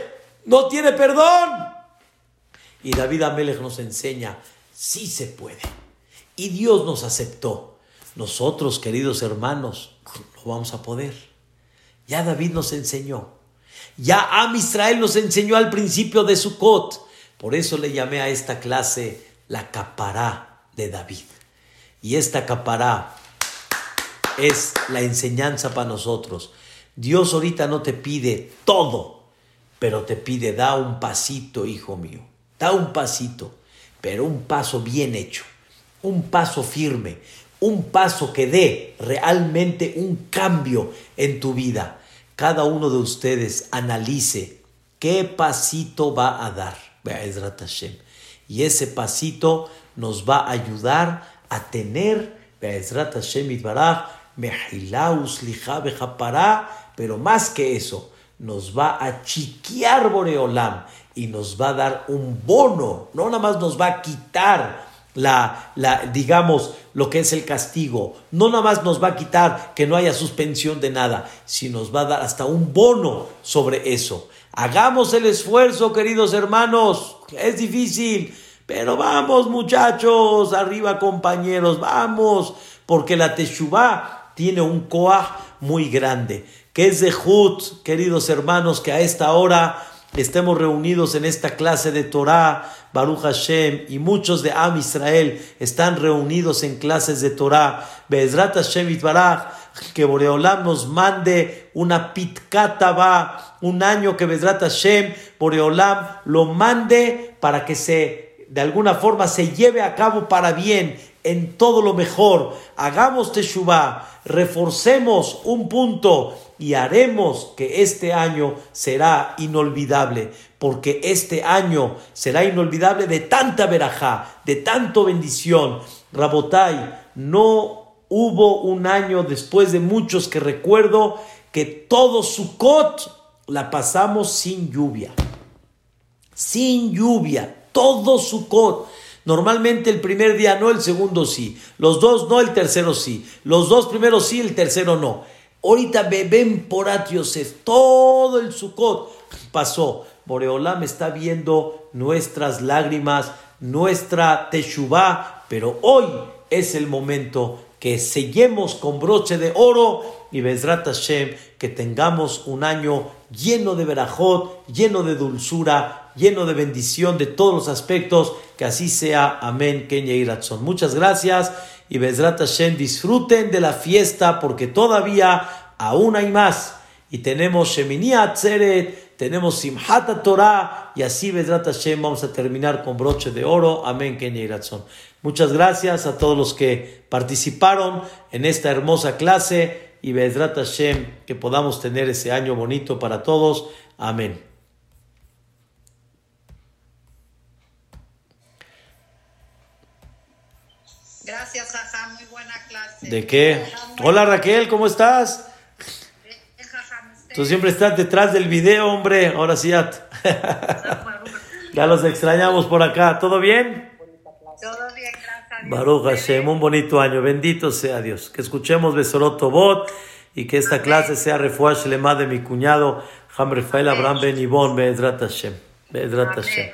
no tiene perdón. Y David Amelech nos enseña, sí se puede. Y Dios nos aceptó. Nosotros, queridos hermanos, lo vamos a poder. Ya David nos enseñó. Ya Am Israel nos enseñó al principio de Sukkot. Por eso le llamé a esta clase la capará de David. Y esta capará es la enseñanza para nosotros. Dios ahorita no te pide todo, pero te pide, da un pasito, hijo mío, da un pasito, pero un paso bien hecho, un paso firme, un paso que dé realmente un cambio en tu vida. Cada uno de ustedes analice qué pasito va a dar. Y ese pasito nos va a ayudar a tener, pero más que eso, nos va a chiquear Boreolam y nos va a dar un bono, no nada más nos va a quitar la, la, digamos, lo que es el castigo. No nada más nos va a quitar que no haya suspensión de nada, sino nos va a dar hasta un bono sobre eso. Hagamos el esfuerzo, queridos hermanos. Es difícil, pero vamos, muchachos, arriba, compañeros, vamos, porque la Teshuvah tiene un koah muy grande. Que es de Hut, queridos hermanos, que a esta hora estemos reunidos en esta clase de Torah, Baruch Hashem, y muchos de Am Israel están reunidos en clases de Torah, Bezrat Hashem Itbarach, que Boreolam nos mande una pitkata un año que Bezrat Hashem, Boreolam lo mande para que se, de alguna forma, se lleve a cabo para bien, en todo lo mejor. Hagamos Teshuvah, reforcemos un punto y haremos que este año será inolvidable, porque este año será inolvidable de tanta verajá, de tanto bendición. Rabotai, no hubo un año después de muchos que recuerdo que todo Sukkot la pasamos sin lluvia. Sin lluvia, todo Sukkot. Normalmente el primer día no, el segundo sí. Los dos no, el tercero sí. Los dos primeros sí, el tercero no. Ahorita beben por Yosef, todo el Sukkot pasó. Boreolam está viendo nuestras lágrimas, nuestra Teshuvah, pero hoy es el momento que sellemos con broche de oro y Bezrat Hashem, que tengamos un año lleno de verajot, lleno de dulzura, lleno de bendición de todos los aspectos, que así sea. Amén, Kenya y Muchas gracias y Bezrat Hashem disfruten de la fiesta porque todavía aún hay más. Y tenemos Shemini Atzeret, tenemos Simhat Torah y así Bezrat Hashem vamos a terminar con broche de oro. Amén, Kenya y Muchas gracias a todos los que participaron en esta hermosa clase y Bezrat Hashem que podamos tener ese año bonito para todos. Amén. Gracias, Jaja, muy buena clase. ¿De qué? Hola Raquel, ¿cómo estás? Tú siempre estás detrás del video, hombre. Ahora sí ya. ya los extrañamos por acá. ¿Todo bien? Baruch Hashem, un bonito año. Bendito sea Dios. Que escuchemos Besoroto Bot y que esta clase sea refuah lema de mi cuñado, Ham Rafael Abraham Ben Ibon, Be'edrat Hashem. Be'edrat Hashem.